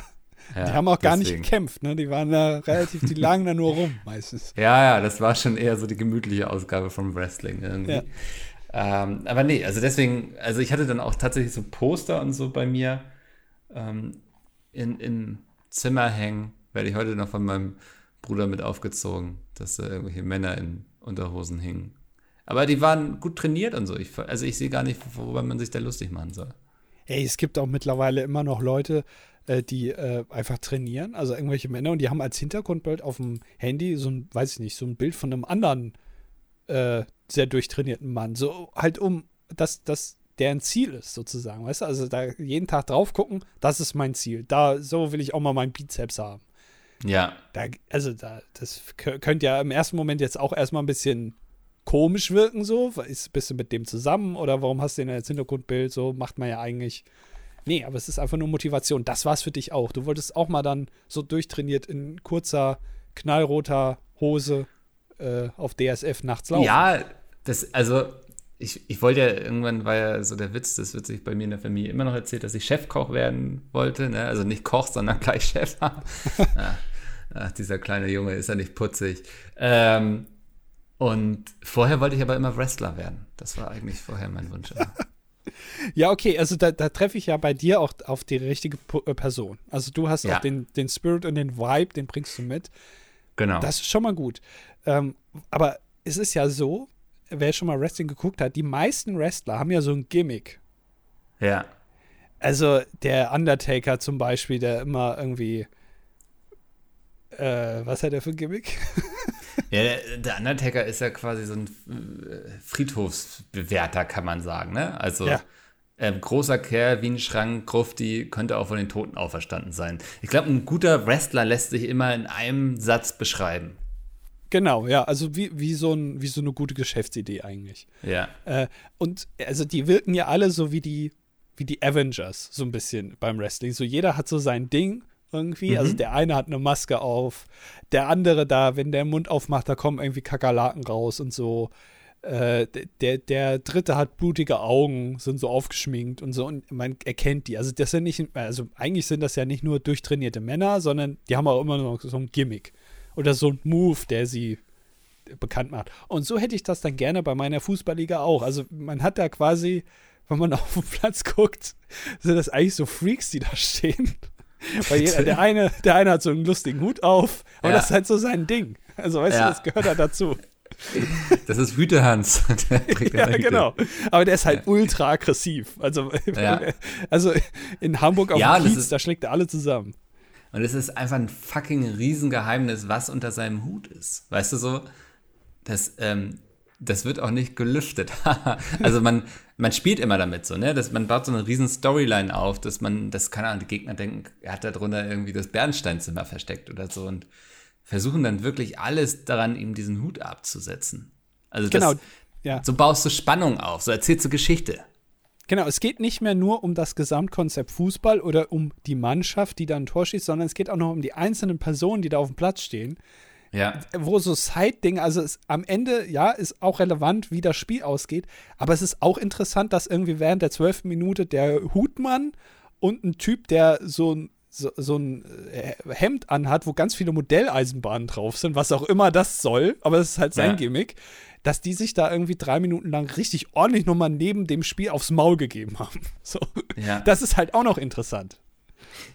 Ja, die haben auch gar deswegen. nicht gekämpft, ne? Die waren da relativ, die lagen da nur rum meistens. Ja, ja, das war schon eher so die gemütliche Ausgabe vom Wrestling irgendwie. Ja. Ähm, aber nee, also deswegen, also ich hatte dann auch tatsächlich so Poster und so bei mir ähm, in, im Zimmer hängen. Werde ich heute noch von meinem Bruder mit aufgezogen, dass da irgendwelche Männer in Unterhosen hingen. Aber die waren gut trainiert und so. Ich, also ich sehe gar nicht, worüber man sich da lustig machen soll. Ey, es gibt auch mittlerweile immer noch Leute, äh, die äh, einfach trainieren, also irgendwelche Männer, und die haben als Hintergrundbild auf dem Handy so ein, weiß ich nicht, so ein Bild von einem anderen äh, sehr durchtrainierten Mann. So halt um, dass, dass deren Ziel ist, sozusagen. Weißt du, also da jeden Tag drauf gucken, das ist mein Ziel. Da, so will ich auch mal meinen Bizeps haben. Ja. Da, also da, das könnte ja im ersten Moment jetzt auch erstmal ein bisschen komisch wirken, so. Ist, bist du mit dem zusammen oder warum hast du den als Hintergrundbild? So macht man ja eigentlich. Nee, aber es ist einfach nur Motivation. Das war's für dich auch. Du wolltest auch mal dann so durchtrainiert in kurzer, knallroter Hose äh, auf DSF nachts laufen. Ja, das, also ich, ich wollte ja irgendwann, war ja so der Witz, das wird sich bei mir in der Familie immer noch erzählt, dass ich Chefkoch werden wollte. Ne? Also nicht Koch, sondern gleich Chef. ach, ach, dieser kleine Junge ist ja nicht putzig. Ähm, und vorher wollte ich aber immer Wrestler werden. Das war eigentlich vorher mein Wunsch. Ja, okay, also da, da treffe ich ja bei dir auch auf die richtige äh, Person. Also du hast Ja. auch den, den Spirit und den Vibe, den bringst du mit. Genau. Das ist schon mal gut. Ähm, aber es ist ja so, wer schon mal Wrestling geguckt hat, die meisten Wrestler haben ja so ein Gimmick. ja. Also der Undertaker zum Beispiel, der immer irgendwie äh, was hat er für ein Gimmick? Ja, der, der Undertaker ist ja quasi so ein äh, Friedhofsbewerter, kann man sagen. Ne? Also Ja. ähm, großer Kerl wie ein Schrank, Grufti, könnte auch von den Toten auferstanden sein. Ich glaube, ein guter Wrestler lässt sich immer in einem Satz beschreiben. Genau, ja, also wie, wie, so ein, wie so eine gute Geschäftsidee eigentlich. Ja. Äh, und also die wirken ja alle so wie die, wie die Avengers, so ein bisschen beim Wrestling. So jeder hat so sein Ding irgendwie. Also der eine hat eine Maske auf, der andere da, wenn der Mund aufmacht, da kommen irgendwie Kakerlaken raus und so. Äh, der, der dritte hat blutige Augen, sind so aufgeschminkt und so und man erkennt die. Also das sind nicht, also eigentlich sind das ja nicht nur durchtrainierte Männer, sondern die haben auch immer noch so ein Gimmick oder so ein Move, der sie bekannt macht. Und so hätte ich das dann gerne bei meiner Fußballliga auch. Also man hat da quasi, wenn man auf den Platz guckt, sind das eigentlich so Freaks, die da stehen. Weil jeder, der eine, der eine hat so einen lustigen Hut auf, aber Ja. das ist halt so sein Ding. Also weißt Ja. du, das gehört da dazu. Das ist Hütehans. Ja, Hüte. genau. Aber der ist halt ultra aggressiv. Also, Ja. also in Hamburg auf Ja, dem Kiez, da schlägt er alle zusammen. Und es ist einfach ein fucking Riesengeheimnis, was unter seinem Hut ist. Weißt du so? Das, ähm, das wird auch nicht gelüftet. also man, man spielt immer damit so, ne? Das, man baut so eine riesen Storyline auf, dass man, das keine Ahnung, die Gegner denken, er hat da drunter irgendwie das Bernsteinzimmer versteckt oder so und versuchen dann wirklich alles daran, ihm diesen Hut abzusetzen. Also das, Genau. Ja. so baust du Spannung auf, so erzählst du Geschichte. Genau, es geht nicht mehr nur um das Gesamtkonzept Fußball oder um die Mannschaft, die da ein Tor schießt, sondern es geht auch noch um die einzelnen Personen, die da auf dem Platz stehen. Ja. Wo so Side-Ding, also es, am Ende, ja, ist auch relevant, wie das Spiel ausgeht, aber es ist auch interessant, dass irgendwie während der zwölften Minute der Hutmann und ein Typ, der so ein so, so ein äh, Hemd anhat, wo ganz viele Modelleisenbahnen drauf sind, was auch immer das soll, aber das ist halt sein Ja. Gimmick, dass die sich da irgendwie drei Minuten lang richtig ordentlich nochmal neben dem Spiel aufs Maul gegeben haben. So. Ja. Das ist halt auch noch interessant.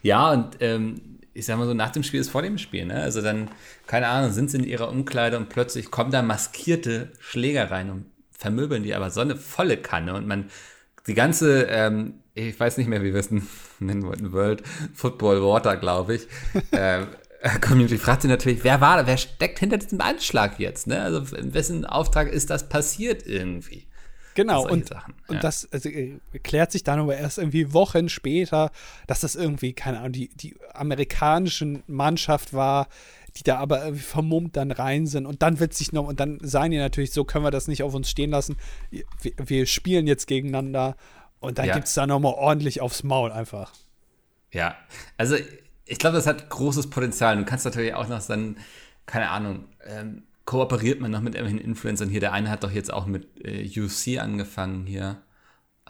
Ja, und ähm, ich sag mal so, nach dem Spiel ist vor dem Spiel, ne? Also dann, keine Ahnung, sind sie in ihrer Umkleide und plötzlich kommen da maskierte Schläger rein und vermöbeln die aber so eine volle Kanne und man, die ganze, ähm, ich weiß nicht mehr, wie wir es nennen wollten, World Football Water, glaube ich, äh, Community fragt sich natürlich, wer war da, wer steckt hinter diesem Anschlag jetzt, ne? Also in wessen Auftrag ist das passiert irgendwie? Genau, und, Sachen, und ja. das also, äh, klärt sich dann aber erst irgendwie Wochen später, dass das irgendwie, keine Ahnung, die, die amerikanische Mannschaft war, die da aber irgendwie vermummt dann rein sind und dann wird sich noch, und dann sagen die natürlich, so können wir das nicht auf uns stehen lassen, wir, wir spielen jetzt gegeneinander und dann Ja. gibt es da nochmal ordentlich aufs Maul einfach. Ja, also ich glaube, das hat großes Potenzial. Du kannst natürlich auch noch dann, keine Ahnung, ähm, kooperiert man noch mit irgendwelchen Influencern hier. Der eine hat doch jetzt auch mit äh, UFC angefangen hier.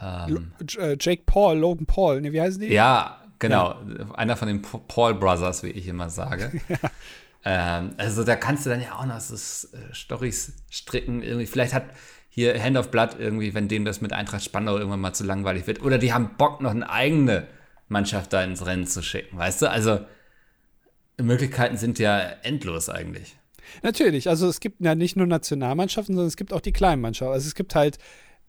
Ähm, äh, Jake Paul, Logan Paul, ne, wie heißen die? ja, genau. Einer von den Pa- Paul Brothers, wie ich immer sage. ähm, also da kannst du dann ja auch noch so äh, Storys stricken. Irgendwie. Vielleicht hat hier Hand of Blood irgendwie, wenn dem das mit Eintracht Spandau irgendwann mal zu langweilig wird. Oder die haben Bock, noch eine eigene Mannschaft da ins Rennen zu schicken, weißt du? Also Möglichkeiten sind ja endlos eigentlich. Natürlich, also es gibt ja nicht nur Nationalmannschaften, sondern es gibt auch die kleinen Mannschaften. Also es gibt halt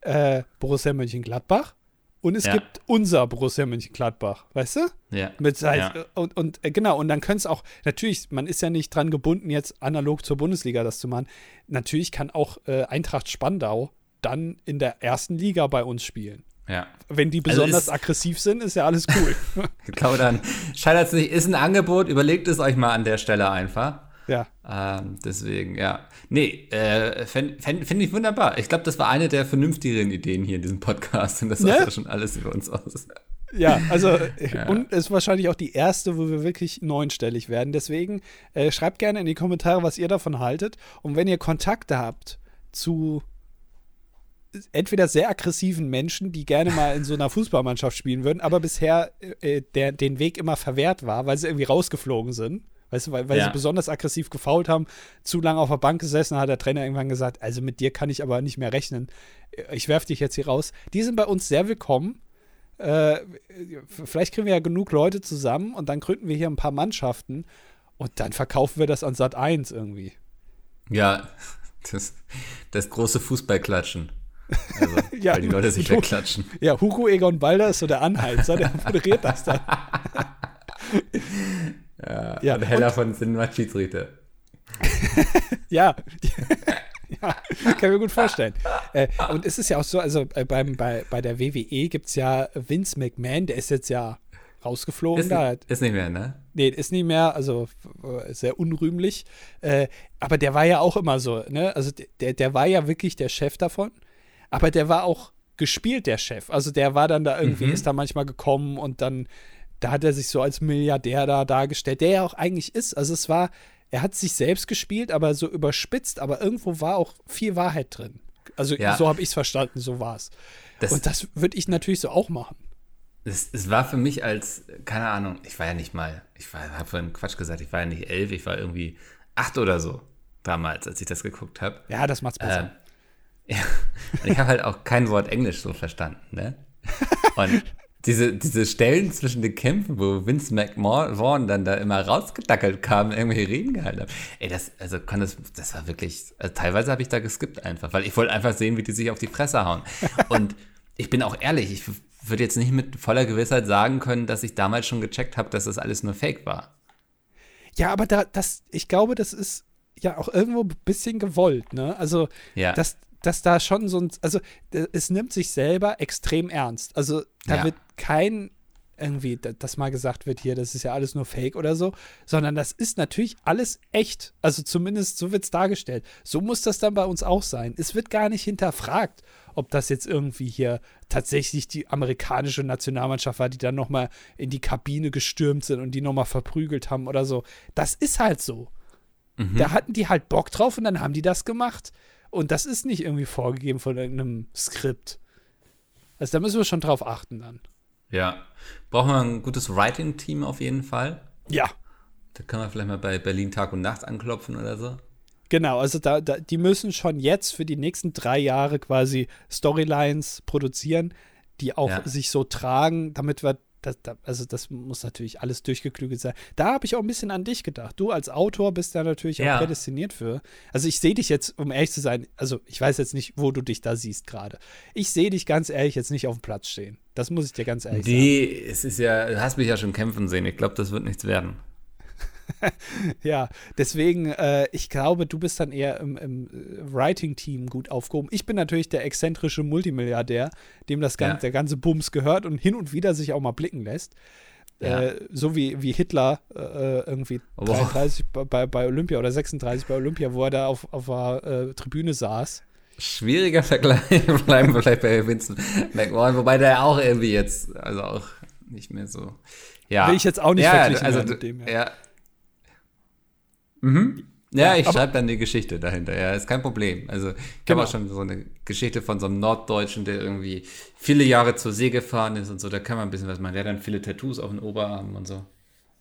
äh, Borussia Mönchengladbach und es Ja. gibt unser Borussia Mönchengladbach, weißt du? Ja. Mit halt, Ja. und, und äh, genau, und dann können es auch, natürlich, man ist ja nicht dran gebunden, jetzt analog zur Bundesliga das zu machen. Natürlich kann auch äh, Eintracht Spandau dann in der ersten Liga bei uns spielen. Ja. Wenn die Also besonders ist- aggressiv sind, ist ja alles cool. Ich glaube, dann scheitert es nicht. Ist ein Angebot, überlegt es euch mal an der Stelle einfach. ja. Ähm, deswegen, ja. Nee, äh, fänd ich wunderbar. Ich glaube, das war eine der vernünftigeren Ideen hier in diesem Podcast. Und das Ne? sagt ja schon alles über uns aus. Ja, also äh, und ist wahrscheinlich auch die erste, wo wir wirklich neunstellig werden. Deswegen äh, schreibt gerne in die Kommentare, was ihr davon haltet. Und wenn ihr Kontakte habt zu entweder sehr aggressiven Menschen, die gerne mal in so einer Fußballmannschaft spielen würden, aber bisher äh, der, den Weg immer verwehrt war, weil sie irgendwie rausgeflogen sind, Weißt du, weil, weil Ja. sie besonders aggressiv gefault haben, zu lange auf der Bank gesessen, hat der Trainer irgendwann gesagt, also mit dir kann ich aber nicht mehr rechnen. Ich werfe dich jetzt hier raus. Die sind bei uns sehr willkommen. Äh, vielleicht kriegen wir ja genug Leute zusammen und dann gründen wir hier ein paar Mannschaften und dann verkaufen wir das an Sat 1 irgendwie. Ja, das, das große Fußballklatschen. Also, Ja, weil die Leute sich wegklatschen. Ja, Hugo Egon Balder ist so der Anheizer, der moderiert das dann. Ja, Ja, und Heller von Cinema Schiedsrichter. Ja. ja, kann mir gut vorstellen. Äh, und es ist ja auch so, also äh, beim, bei, bei der WWE gibt es ja Vince McMahon, der ist jetzt ja rausgeflogen Ist, da. ist nicht mehr, ne? Nee, ist nicht mehr, also äh, sehr unrühmlich. Äh, aber der war ja auch immer so, ne? Also der, der war ja wirklich der Chef davon, aber der war auch gespielt, der Chef. Also der war dann da irgendwie, Mhm. ist da manchmal gekommen und dann, da hat er sich so als Milliardär da dargestellt, der ja auch eigentlich ist. Also es war, er hat sich selbst gespielt, aber so überspitzt, aber irgendwo war auch viel Wahrheit drin. Also Ja. so habe ich es verstanden, so war es. Und das würde ich natürlich so auch machen. es, es war für mich als, keine Ahnung, ich war ja nicht mal, ich war, habe vorhin Quatsch gesagt, ich war ja nicht elf, ich war irgendwie acht oder so damals, als ich das geguckt habe. Ja, das macht's besser. Ähm, ja, ich habe halt auch kein Wort Englisch so verstanden, ne? Und diese, diese Stellen zwischen den Kämpfen, wo Vince McMahon dann da immer rausgedackelt kam, irgendwelche Reden gehalten hat. Ey, das, also kann das, das war wirklich, also teilweise habe ich da geskippt einfach, weil ich wollte einfach sehen, wie die sich auf die Fresse hauen. Und ich bin auch ehrlich, ich würde jetzt nicht mit voller Gewissheit sagen können, dass ich damals schon gecheckt habe, dass das alles nur Fake war. Ja, aber da, das, ich glaube, das ist ja auch irgendwo ein bisschen gewollt, ne? Also, Ja. dass, dass da schon so ein, also es nimmt sich selber extrem ernst. Also, da Ja. wird kein irgendwie, da- dass mal gesagt wird, hier, das ist ja alles nur Fake oder so, sondern das ist natürlich alles echt. Also zumindest so wird es dargestellt. So muss das dann bei uns auch sein. Es wird gar nicht hinterfragt, ob das jetzt irgendwie hier tatsächlich die amerikanische Nationalmannschaft war, die dann nochmal in die Kabine gestürmt sind und die nochmal verprügelt haben oder so. Das ist halt so. Da hatten die halt Bock drauf und dann haben die das gemacht. Und das ist nicht irgendwie vorgegeben von irgendeinem Skript. Also da müssen wir schon drauf achten dann. Ja. Brauchen wir ein gutes Writing-Team auf jeden Fall. Ja, Da können wir vielleicht mal bei Berlin Tag und Nacht anklopfen oder so. genau. Also da, da, die müssen schon jetzt für die nächsten drei Jahre quasi Storylines produzieren, die auch Ja. sich so tragen, damit wir das, da, also das muss natürlich alles durchgeklügelt sein. Da habe ich auch ein bisschen an dich gedacht. Du als Autor bist da natürlich Ja. auch prädestiniert für. Also ich sehe dich jetzt, um ehrlich zu sein, also ich weiß jetzt nicht, wo du dich da siehst gerade. Ich sehe dich ganz ehrlich jetzt nicht auf dem Platz stehen. Das muss ich dir ganz ehrlich sagen. Die, es ist ja, du hast mich ja schon kämpfen sehen. Ich glaube, das wird nichts werden. Ja, deswegen, äh, ich glaube, du bist dann eher im, im äh, Writing-Team gut aufgehoben. Ich bin natürlich der exzentrische Multimilliardär, dem das ganze, Ja. der ganze Bums gehört und hin und wieder sich auch mal blicken lässt. Ja. Äh, so wie, wie Hitler äh, irgendwie Wow. 33 bei- bei, Olympia oder 36 bei Olympia, wo er da auf, auf der äh, Tribüne saß. Schwieriger Vergleich. Bleiben wir vielleicht bei Vincent McMahon, wobei der auch irgendwie jetzt, also auch nicht mehr so. Ja. Will ich jetzt auch nicht ja, verglichen also, mit dem, ja. ja. Mhm. Ja, ich schreibe dann die Geschichte dahinter. Ja, ist kein Problem. Also, ich Genau. habe auch schon so eine Geschichte von so einem Norddeutschen, der irgendwie viele Jahre zur See gefahren ist und so. Da kann man ein bisschen was machen. Der hat dann viele Tattoos auf den Oberarmen und so.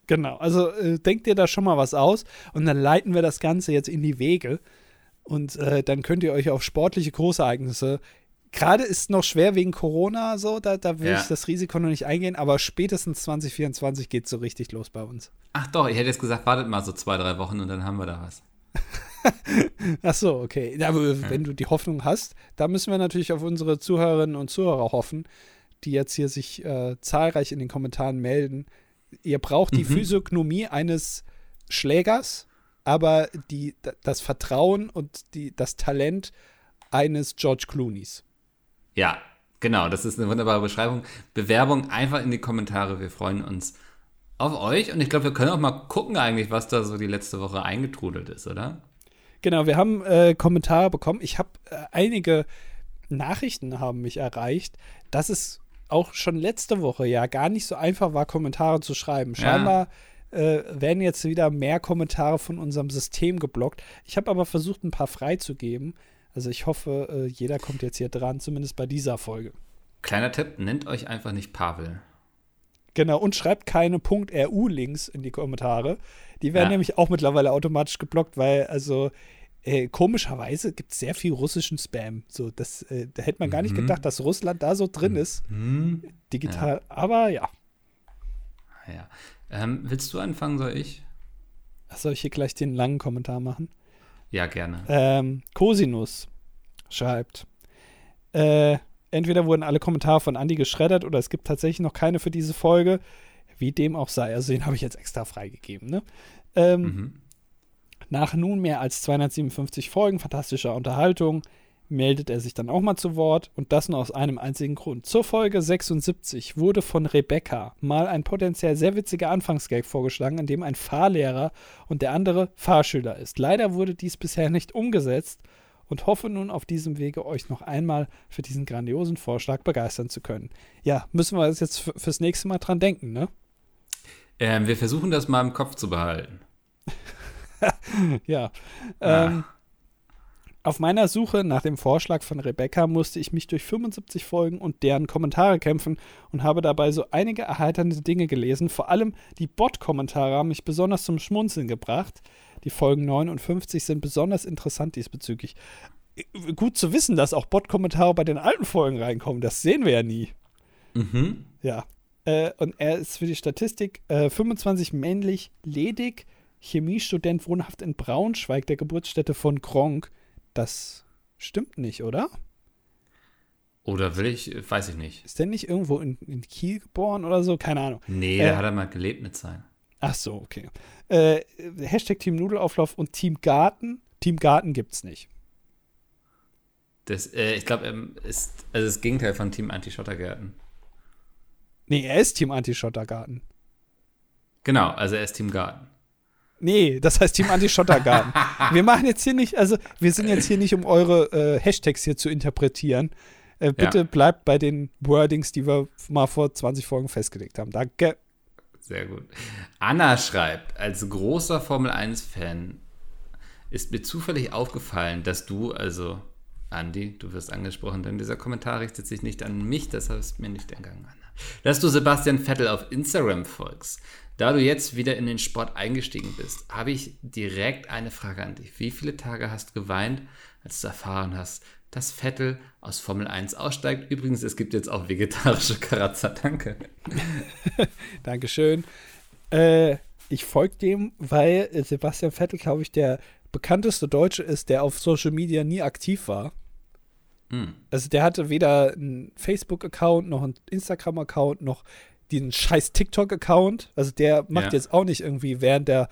Genau, also äh, denkt dir da schon mal was aus und dann leiten wir das Ganze jetzt in die Wege und äh, dann könnt ihr euch auf sportliche Großereignisse, gerade ist noch schwer wegen Corona so, da, da will Ja. ich das Risiko noch nicht eingehen, aber spätestens 2024 geht so richtig los bei uns. Ach doch, ich hätte jetzt gesagt, wartet mal so zwei, drei Wochen und dann haben wir da was. Ach so, okay. Ja, aber wenn du die Hoffnung hast, da müssen wir natürlich auf unsere Zuhörerinnen und Zuhörer hoffen, die jetzt hier sich äh, zahlreich in den Kommentaren melden. Ihr braucht die Mhm. Physiognomie eines Schlägers, aber die, das Vertrauen und die, das Talent eines George Clooneys. Ja, genau, das ist eine wunderbare Beschreibung. Bewerbung einfach in die Kommentare. Wir freuen uns auf euch und ich glaube, wir können auch mal gucken eigentlich, was da so die letzte Woche eingetrudelt ist, oder? Genau, wir haben äh, Kommentare bekommen. Ich habe äh, einige Nachrichten haben mich erreicht, dass es auch schon letzte Woche ja gar nicht so einfach war, Kommentare zu schreiben. Ja. Scheinbar äh, werden jetzt wieder mehr Kommentare von unserem System geblockt. Ich habe aber versucht, ein paar freizugeben. Also ich hoffe, äh, jeder kommt jetzt hier dran, zumindest bei dieser Folge. Kleiner Tipp, nennt euch einfach nicht Pavel. Genau, und schreibt keine .ru-Links in die Kommentare. Die werden Ja. nämlich auch mittlerweile automatisch geblockt, weil, also, äh, komischerweise gibt es sehr viel russischen Spam. So, das, äh, da hätte man gar nicht Mhm. gedacht, dass Russland da so drin ist, Hm. digital. Aber ja, Ja. Ähm, willst du anfangen, soll ich? soll ich hier gleich den langen Kommentar machen? Ja, gerne. Ähm, Cosinus schreibt, äh, entweder wurden alle Kommentare von Andy geschreddert oder es gibt tatsächlich noch keine für diese Folge. Wie dem auch sei. Also den habe ich jetzt extra freigegeben. Ne? Ähm, Mhm. Nach nunmehr als 257 Folgen fantastischer Unterhaltung meldet er sich dann auch mal zu Wort und das nur aus einem einzigen Grund. Zur Folge 76 wurde von Rebecca mal ein potenziell sehr witziger Anfangsgag vorgeschlagen, in dem ein Fahrlehrer und der andere Fahrschüler ist. Leider wurde dies bisher nicht umgesetzt und hoffe nun auf diesem Wege euch noch einmal für diesen grandiosen Vorschlag begeistern zu können. Ja, müssen wir jetzt fürs nächste Mal dran denken, ne? Ähm, wir versuchen das mal im Kopf zu behalten. Ja. Ah. Auf meiner Suche nach dem Vorschlag von Rebecca musste ich mich durch 75 Folgen und deren Kommentare kämpfen und habe dabei so einige erheiternde Dinge gelesen. Vor allem die Bot-Kommentare haben mich besonders zum Schmunzeln gebracht. Die Folgen 59 sind besonders interessant diesbezüglich. Gut zu wissen, dass auch Bot-Kommentare bei den alten Folgen reinkommen. Das sehen wir ja nie. Mhm. Ja. Äh, und er ist für die Statistik äh, 25 männlich, ledig, Chemiestudent, wohnhaft in Braunschweig, der Geburtsstätte von Gronk. Das stimmt nicht, oder? Oder will ich, weiß ich nicht. Ist der nicht irgendwo in, in Kiel geboren oder so? Keine Ahnung. Nee, Äh. da hat er mal gelebt mit sein. Ach so, okay. Äh, Hashtag Team Nudelauflauf und Team Garten. Team Garten gibt's nicht. Das, äh, ich glaube, er ist also das Gegenteil von Team Anti-Schottergärten. Nee, er ist Team Anti-Schottergarten. Genau, also er ist Team Garten. Nee, das heißt Team Anti-Schottergarten. wir machen jetzt hier nicht, also wir sind jetzt hier nicht, um eure äh, Hashtags hier zu interpretieren. Äh, bitte Ja. bleibt bei den Wordings, die wir mal vor 20 Folgen festgelegt haben. Danke. Sehr gut. Anna schreibt, als großer Formel 1-Fan ist mir zufällig aufgefallen, dass du, also Andi, du wirst angesprochen, denn dieser Kommentar richtet sich nicht an mich, deshalb ist mir nicht entgangen, Anna. Dass du Sebastian Vettel auf Instagram folgst. Da du jetzt wieder in den Sport eingestiegen bist, habe ich direkt eine Frage an dich. Wie viele Tage hast du geweint, als du erfahren hast, dass Vettel aus Formel 1 aussteigt? Übrigens, es gibt jetzt auch vegetarische Karazza, danke. Dankeschön. Äh, ich folge dem, weil äh, Sebastian Vettel, glaube ich, der bekannteste Deutsche ist, der auf Social Media nie aktiv war. Hm. Also der hatte weder einen Facebook-Account noch einen Instagram-Account noch diesen scheiß TikTok-Account. Also der macht Ja. jetzt auch nicht irgendwie, während der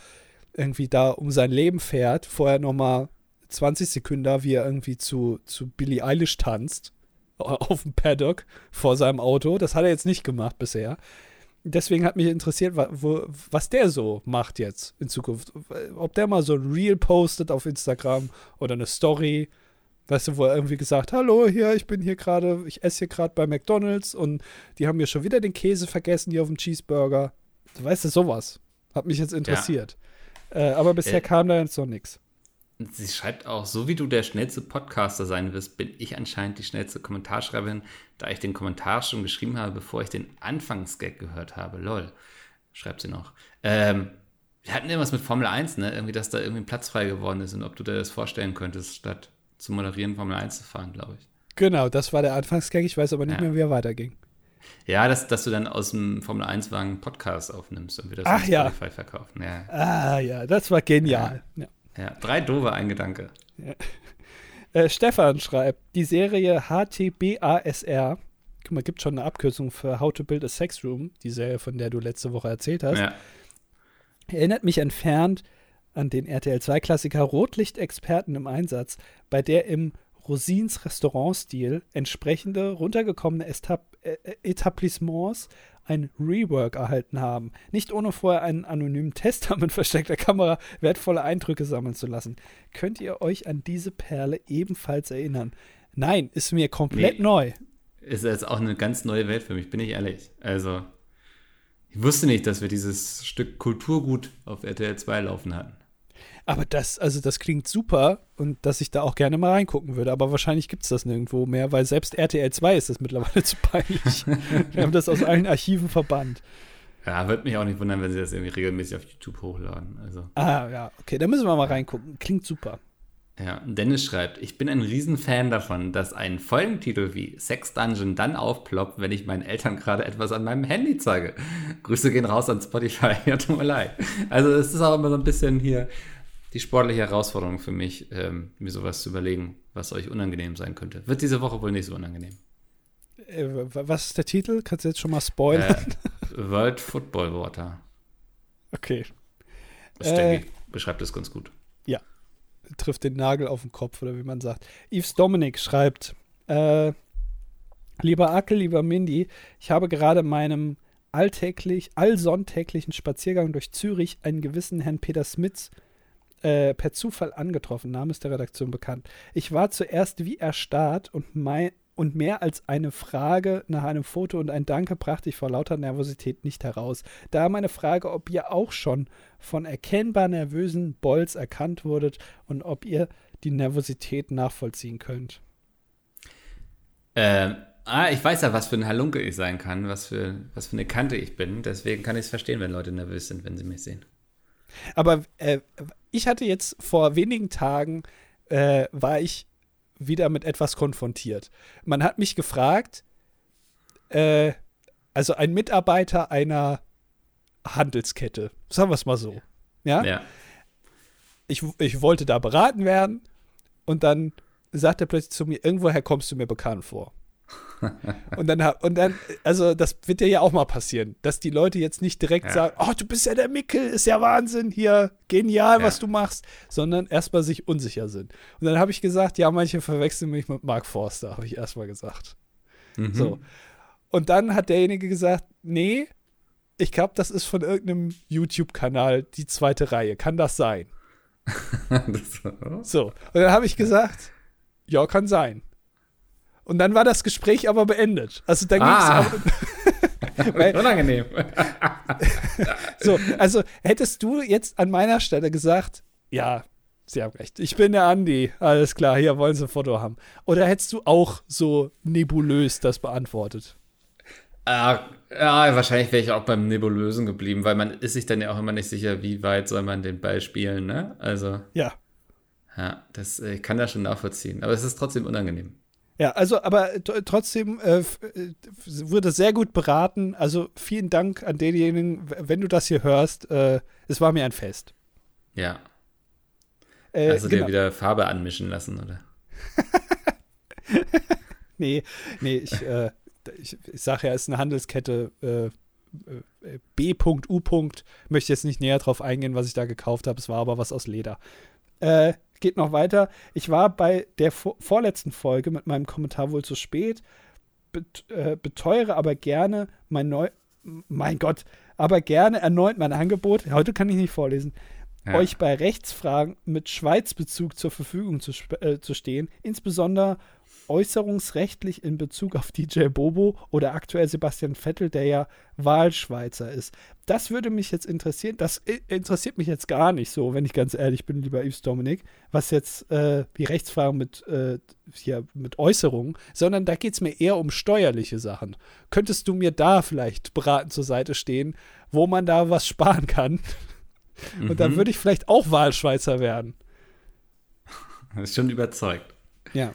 irgendwie da um sein Leben fährt, vorher noch mal 20 Sekunden, wie er irgendwie zu, zu Billie Eilish tanzt auf dem Paddock vor seinem Auto. Das hat er jetzt nicht gemacht bisher. Deswegen hat mich interessiert, wo, was der so macht jetzt in Zukunft. Ob der mal so ein Reel postet auf Instagram oder eine Story. Weißt du, wo er irgendwie gesagt, hallo, hier, ich bin hier gerade, ich esse hier gerade bei McDonalds und die haben mir schon wieder den Käse vergessen hier auf dem Cheeseburger. Du weißt du, sowas. Hat mich jetzt interessiert. Äh, aber bisher Äh, kam da jetzt noch nichts. Sie schreibt auch, so wie du der schnellste Podcaster sein wirst, bin ich anscheinend die schnellste Kommentarschreiberin, da ich den Kommentar schon geschrieben habe, bevor ich den Anfangsgag gehört habe. Lol, schreibt sie noch. Ähm, wir hatten irgendwas mit Formel 1, ne? Irgendwie, dass da irgendwie ein Platz frei geworden ist und ob du dir das vorstellen könntest, statt zu moderieren, Formel 1 zu fahren, glaube ich. Genau, das war der Anfangsgag. Ich weiß aber nicht Ja. mehr, wie er weiterging. Ja, dass, dass du dann aus dem Formel 1-Wagen einen Podcast aufnimmst und wir das Ach auf ja. Spotify verkaufen. Ja. Ah ja, das war genial. Ja. ja, drei doofe, ein Gedanke. Äh, Stefan schreibt, die Serie HTBASR, guck mal, gibt schon eine Abkürzung für How to Build a Sex Room, die Serie, von der du letzte Woche erzählt hast, erinnert mich entfernt an den RTL 2-Klassiker Rotlichtexperten im Einsatz, bei der im Rosins Restaurantstil entsprechende runtergekommene Estab äh, Etablissements ein Rework erhalten haben. Nicht ohne vorher einen anonymen Tester mit versteckter Kamera wertvolle Eindrücke sammeln zu lassen. Könnt ihr euch an diese Perle ebenfalls erinnern? Nein, ist mir komplett Nee. neu. ist jetzt auch eine ganz neue Welt für mich, bin ich ehrlich. Also, ich wusste nicht, dass wir dieses Stück Kulturgut auf RTL 2 laufen hatten. Aber das, also das klingt super und dass ich da auch gerne mal reingucken würde. Aber wahrscheinlich gibt es das nirgendwo mehr, weil selbst RTL 2 ist das mittlerweile zu peinlich. Wir haben das aus allen Archiven verbannt. Ja, würde mich auch nicht wundern, wenn sie das irgendwie regelmäßig auf YouTube hochladen. Also. Ah, ja, okay, da müssen wir mal reingucken. Klingt super. Ja, Dennis schreibt, ich bin ein Riesenfan davon, dass ein Folgentitel wie Sex Dungeon dann aufploppt, wenn ich meinen Eltern gerade etwas an meinem Handy zeige. Grüße gehen raus an Spotify, ja, tut mir leid. Also es ist auch immer so ein bisschen hier die sportliche Herausforderung für mich, ähm, mir sowas zu überlegen, was euch unangenehm sein könnte. Wird diese Woche wohl nicht so unangenehm. Äh, was ist der Titel? Kannst du jetzt schon mal spoilern? Äh, World Football Water. Okay. Das äh, denke ich, beschreibt es ganz gut. Ja, trifft den Nagel auf den Kopf, oder wie man sagt. Yves Dominik schreibt, äh, lieber Ackel, lieber Mindy, ich habe gerade meinem alltäglich, allsonntäglichen Spaziergang durch Zürich einen gewissen Herrn Peter Smits äh, per Zufall angetroffen. Name ist der Redaktion bekannt. Ich war zuerst wie erstarrt und, mein, und mehr als eine Frage nach einem Foto und ein Danke brachte ich vor lauter Nervosität nicht heraus. Da meine Frage, ob ihr auch schon von erkennbar nervösen Bolls erkannt wurdet und ob ihr die Nervosität nachvollziehen könnt. Ähm, ah, ich weiß ja, was für ein Halunke ich sein kann, was für, was für eine Kante ich bin. Deswegen kann ich es verstehen, wenn Leute nervös sind, wenn sie mich sehen. Aber äh, ich hatte jetzt vor wenigen Tagen, äh, war ich wieder mit etwas konfrontiert. Man hat mich gefragt, äh, also ein Mitarbeiter einer Handelskette, sagen wir es mal so. Ja. ja. Ich, ich wollte da beraten werden und dann sagt er plötzlich zu mir, irgendwoher kommst du mir bekannt vor. und dann, und dann, also das wird dir ja auch mal passieren, dass die Leute jetzt nicht direkt ja. sagen, oh, du bist ja der Mickel, ist ja Wahnsinn, hier, genial, ja. was du machst, sondern erstmal sich unsicher sind. Und dann habe ich gesagt, ja, manche verwechseln mich mit Mark Forster, habe ich erstmal gesagt. Mhm. So. Und dann hat derjenige gesagt, nee, ich glaube, das ist von irgendeinem YouTube-Kanal die zweite Reihe. Kann das sein? das, so. Und dann habe ich gesagt, ja, kann sein. Und dann war das Gespräch aber beendet. Also dann ah. ging es weil, Unangenehm. so, also hättest du jetzt an meiner Stelle gesagt, ja, Sie haben recht. Ich bin der Andi. Alles klar, hier wollen Sie ein Foto haben. Oder hättest du auch so nebulös das beantwortet? Äh, ja, wahrscheinlich wäre ich auch beim Nebulösen geblieben, weil man ist sich dann ja auch immer nicht sicher, wie weit soll man den Ball spielen, ne? Also. Ja. Ja, das, ich kann das schon nachvollziehen. Aber es ist trotzdem unangenehm. Ja, also, aber trotzdem äh, äh, wurde sehr gut beraten. Also vielen Dank an denjenigen, wenn du das hier hörst. Äh, es war mir ein Fest. Ja. Äh, Hast du genau. dir wieder Farbe anmischen lassen, oder? nee, nee, ich, äh, ich, ich sage ja, es ist eine Handelskette. Äh, B.U. Möchte jetzt nicht näher drauf eingehen, was ich da gekauft habe. Es war aber was aus Leder. Äh, geht noch weiter. Ich war bei der vor vorletzten Folge mit meinem Kommentar wohl zu spät, bet äh, beteuere aber gerne mein neu, mein Gott, aber gerne erneut mein Angebot, heute kann ich nicht vorlesen, ja. euch bei Rechtsfragen mit Schweizbezug zur Verfügung zu, äh, zu stehen, insbesondere äußerungsrechtlich in Bezug auf DJ Bobo oder aktuell Sebastian Vettel, der ja Wahlschweizer ist. Das würde mich jetzt interessieren. Das interessiert mich jetzt gar nicht so, wenn ich ganz ehrlich bin, lieber Yves Dominik, was jetzt äh, die Rechtsfragen mit, äh, hier, mit Äußerungen, sondern da geht es mir eher um steuerliche Sachen. Könntest du mir da vielleicht beratend zur Seite stehen, wo man da was sparen kann? Und mhm. dann würde ich vielleicht auch Wahlschweizer werden. Das ist schon überzeugt. Ja.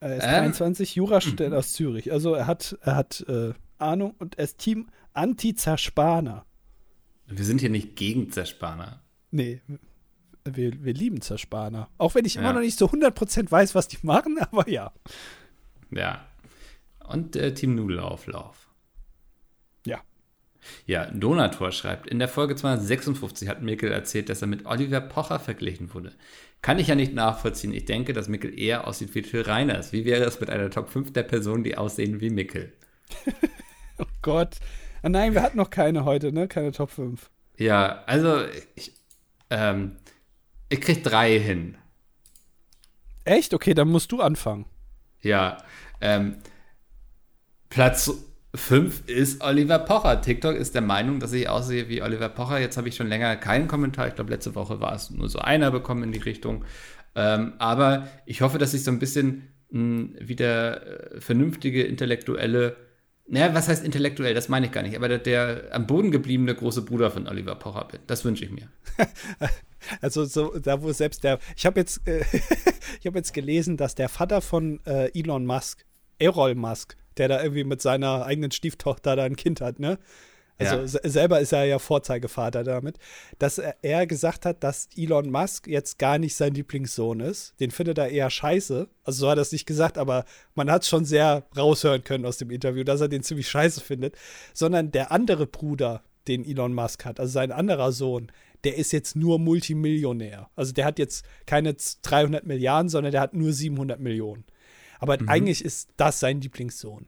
Er ist ähm, 23, Jurastudent aus Zürich. Also er hat, er hat äh, Ahnung und er ist Team Anti-Zerspaner. Wir sind hier nicht gegen Zerspaner. Nee, wir, wir lieben Zerspaner. Auch wenn ich ja. immer noch nicht so 100% weiß, was die machen, aber ja. Ja. Und äh, Team Nudelauflauf. Ja. Donator schreibt, in der Folge 256 hat Mikkel erzählt, dass er mit Oliver Pocher verglichen wurde. Kann ich ja nicht nachvollziehen. Ich denke, dass Mikkel eher aussieht wie Phil Reiners. Wie wäre es mit einer Top 5 der Personen, die aussehen wie Mikkel? oh Gott. Ah, nein, wir hatten noch keine heute, ne? Keine Top 5. Ja, also ich, ähm, ich krieg drei hin. Echt? Okay, dann musst du anfangen. Ja. Ähm, Platz 5 ist Oliver Pocher. TikTok ist der Meinung, dass ich aussehe wie Oliver Pocher. Jetzt habe ich schon länger keinen Kommentar. Ich glaube, letzte Woche war es nur so einer bekommen in die Richtung. Ähm, aber ich hoffe, dass ich so ein bisschen mh, hm, wieder äh, vernünftige intellektuelle Naja, was heißt intellektuell? Das meine ich gar nicht. Aber der, der am Boden gebliebene große Bruder von Oliver Pocher bin. Das wünsche ich mir. also so, da wo selbst der, ich habe jetzt, äh, ich jetzt gelesen, dass der Vater von äh, Elon Musk, Errol Musk, der da irgendwie mit seiner eigenen Stieftochter da ein Kind hat, ne? Also ja. selber ist er ja Vorzeigevater damit, dass er gesagt hat, dass Elon Musk jetzt gar nicht sein Lieblingssohn ist. Den findet er eher scheiße. Also so hat er es nicht gesagt, aber man hat es schon sehr raushören können aus dem Interview, dass er den ziemlich scheiße findet. Sondern der andere Bruder, den Elon Musk hat, also sein anderer Sohn, der ist jetzt nur Multimillionär. Also der hat jetzt keine 300 Milliarden, sondern der hat nur 700 Millionen. Aber mhm. eigentlich ist das sein Lieblingssohn.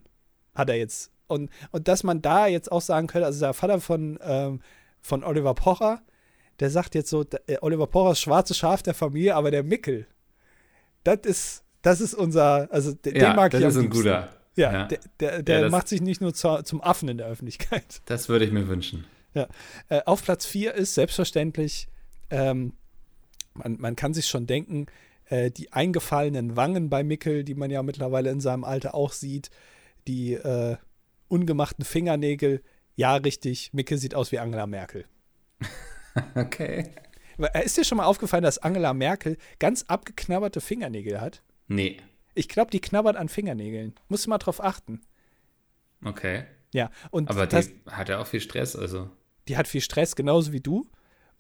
Hat er jetzt und, und dass man da jetzt auch sagen könnte, also der Vater von, ähm, von Oliver Pocher, der sagt jetzt so, der, äh, Oliver Pocher ist schwarze Schaf der Familie, aber der Mickel, das ist, das ist unser, also den, ja, den mag das ich Das ist ein guter. Ja, ja. der, der, der ja, macht sich nicht nur zu, zum Affen in der Öffentlichkeit. Das würde ich mir wünschen. Ja. Äh, auf Platz 4 ist selbstverständlich, ähm, man, man kann sich schon denken, äh, die eingefallenen Wangen bei Mickel, die man ja mittlerweile in seinem Alter auch sieht, die äh, ungemachten Fingernägel. Ja, richtig, Micke sieht aus wie Angela Merkel. okay. Äh, ist dir schon mal aufgefallen, dass Angela Merkel ganz abgeknabberte Fingernägel hat? Nee. Ich glaube, die knabbert an Fingernägeln. Musst du mal drauf achten. Okay. Ja, und aber die das, hat ja auch viel Stress, also. Die hat viel Stress, genauso wie du.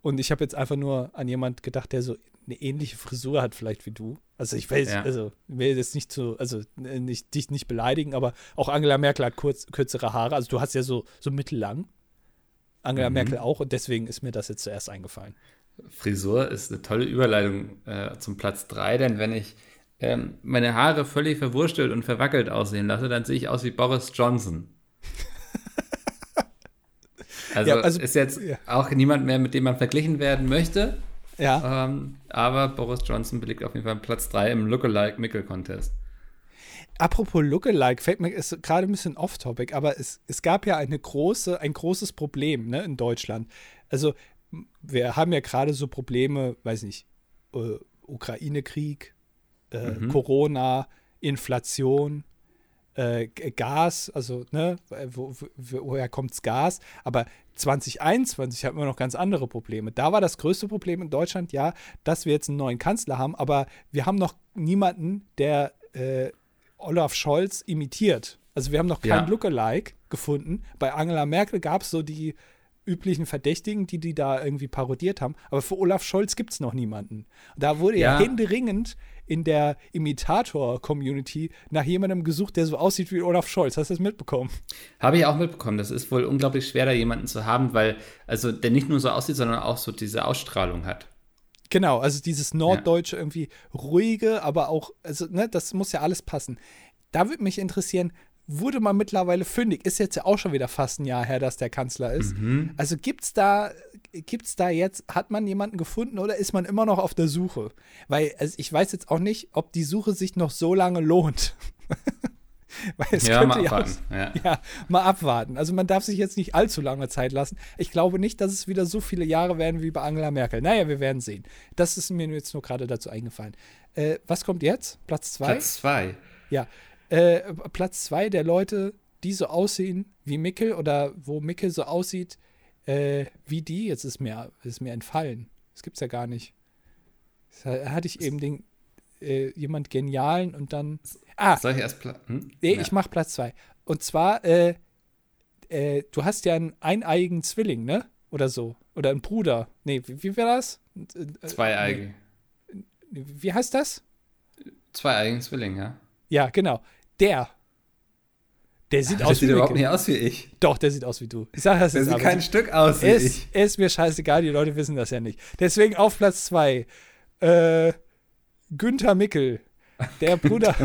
Und ich habe jetzt einfach nur an jemand gedacht, der so eine ähnliche Frisur hat, vielleicht wie du. Also ich weiß, ja. also will jetzt nicht zu, also nicht, dich nicht beleidigen, aber auch Angela Merkel hat kurz, kürzere Haare. Also du hast ja so, so mittellang. Angela mhm. Merkel auch und deswegen ist mir das jetzt zuerst eingefallen. Frisur ist eine tolle Überleitung äh, zum Platz 3, denn wenn ich ähm, meine Haare völlig verwurstelt und verwackelt aussehen lasse, dann sehe ich aus wie Boris Johnson. also, ja, also ist jetzt ja. auch niemand mehr, mit dem man verglichen werden möchte. Ja. Ähm, aber Boris Johnson belegt auf jeden Fall Platz 3 im Lookalike-Mickel-Contest. Apropos Lookalike, fällt mir ist gerade ein bisschen off-topic, aber es, es gab ja eine große, ein großes Problem ne, in Deutschland. Also, wir haben ja gerade so Probleme, weiß nicht, äh, Ukraine-Krieg, äh, mhm. Corona, Inflation, äh, Gas, also, ne, wo, wo, woher kommt's Gas? Aber 2021 hatten wir noch ganz andere Probleme. Da war das größte Problem in Deutschland, ja, dass wir jetzt einen neuen Kanzler haben, aber wir haben noch niemanden, der äh, Olaf Scholz imitiert. Also wir haben noch keinen ja. Lookalike gefunden. Bei Angela Merkel gab es so die üblichen Verdächtigen, die die da irgendwie parodiert haben. Aber für Olaf Scholz gibt es noch niemanden. Da wurde ja, ja händeringend in der Imitator-Community nach jemandem gesucht, der so aussieht wie Olaf Scholz. Hast du das mitbekommen? Habe ich auch mitbekommen. Das ist wohl unglaublich schwer, da jemanden zu haben, weil, also der nicht nur so aussieht, sondern auch so diese Ausstrahlung hat. Genau, also dieses Norddeutsche ja. irgendwie ruhige, aber auch, also, ne, das muss ja alles passen. Da würde mich interessieren, wurde man mittlerweile fündig. Ist jetzt ja auch schon wieder fast ein Jahr her, dass der Kanzler ist. Mhm. Also gibt's da, gibt's da jetzt, hat man jemanden gefunden oder ist man immer noch auf der Suche? Weil also ich weiß jetzt auch nicht, ob die Suche sich noch so lange lohnt. Weil es ja, könnte mal abwarten. Ja, ja, mal abwarten. Also man darf sich jetzt nicht allzu lange Zeit lassen. Ich glaube nicht, dass es wieder so viele Jahre werden wie bei Angela Merkel. Naja, wir werden sehen. Das ist mir jetzt nur gerade dazu eingefallen. Äh, was kommt jetzt? Platz zwei? Platz zwei. Ja, äh, Platz zwei der Leute, die so aussehen wie Mickel oder wo Mickel so aussieht äh, wie die, jetzt ist mir, ist mir entfallen. Das gibt's ja gar nicht. Da hatte ich eben den, äh, jemand Genialen und dann. Ah! Soll ich erst. Hm? Nee, ja. ich mach Platz zwei. Und zwar, äh, äh, du hast ja einen eineigen Zwilling, ne? Oder so. Oder einen Bruder. Nee, wie, wie wäre das? Äh, Zweieige. Nee. Wie heißt das? Zweieigen Zwilling, ja. Ja, genau. Der. Der sieht aus der wie sieht überhaupt nicht aus wie ich. Doch, der sieht aus wie du. Ich sag das der jetzt sieht kein Stück aus wie ist, ich. Ist mir scheißegal, die Leute wissen das ja nicht. Deswegen auf Platz zwei. Äh, Günther Mickel. Der Bruder,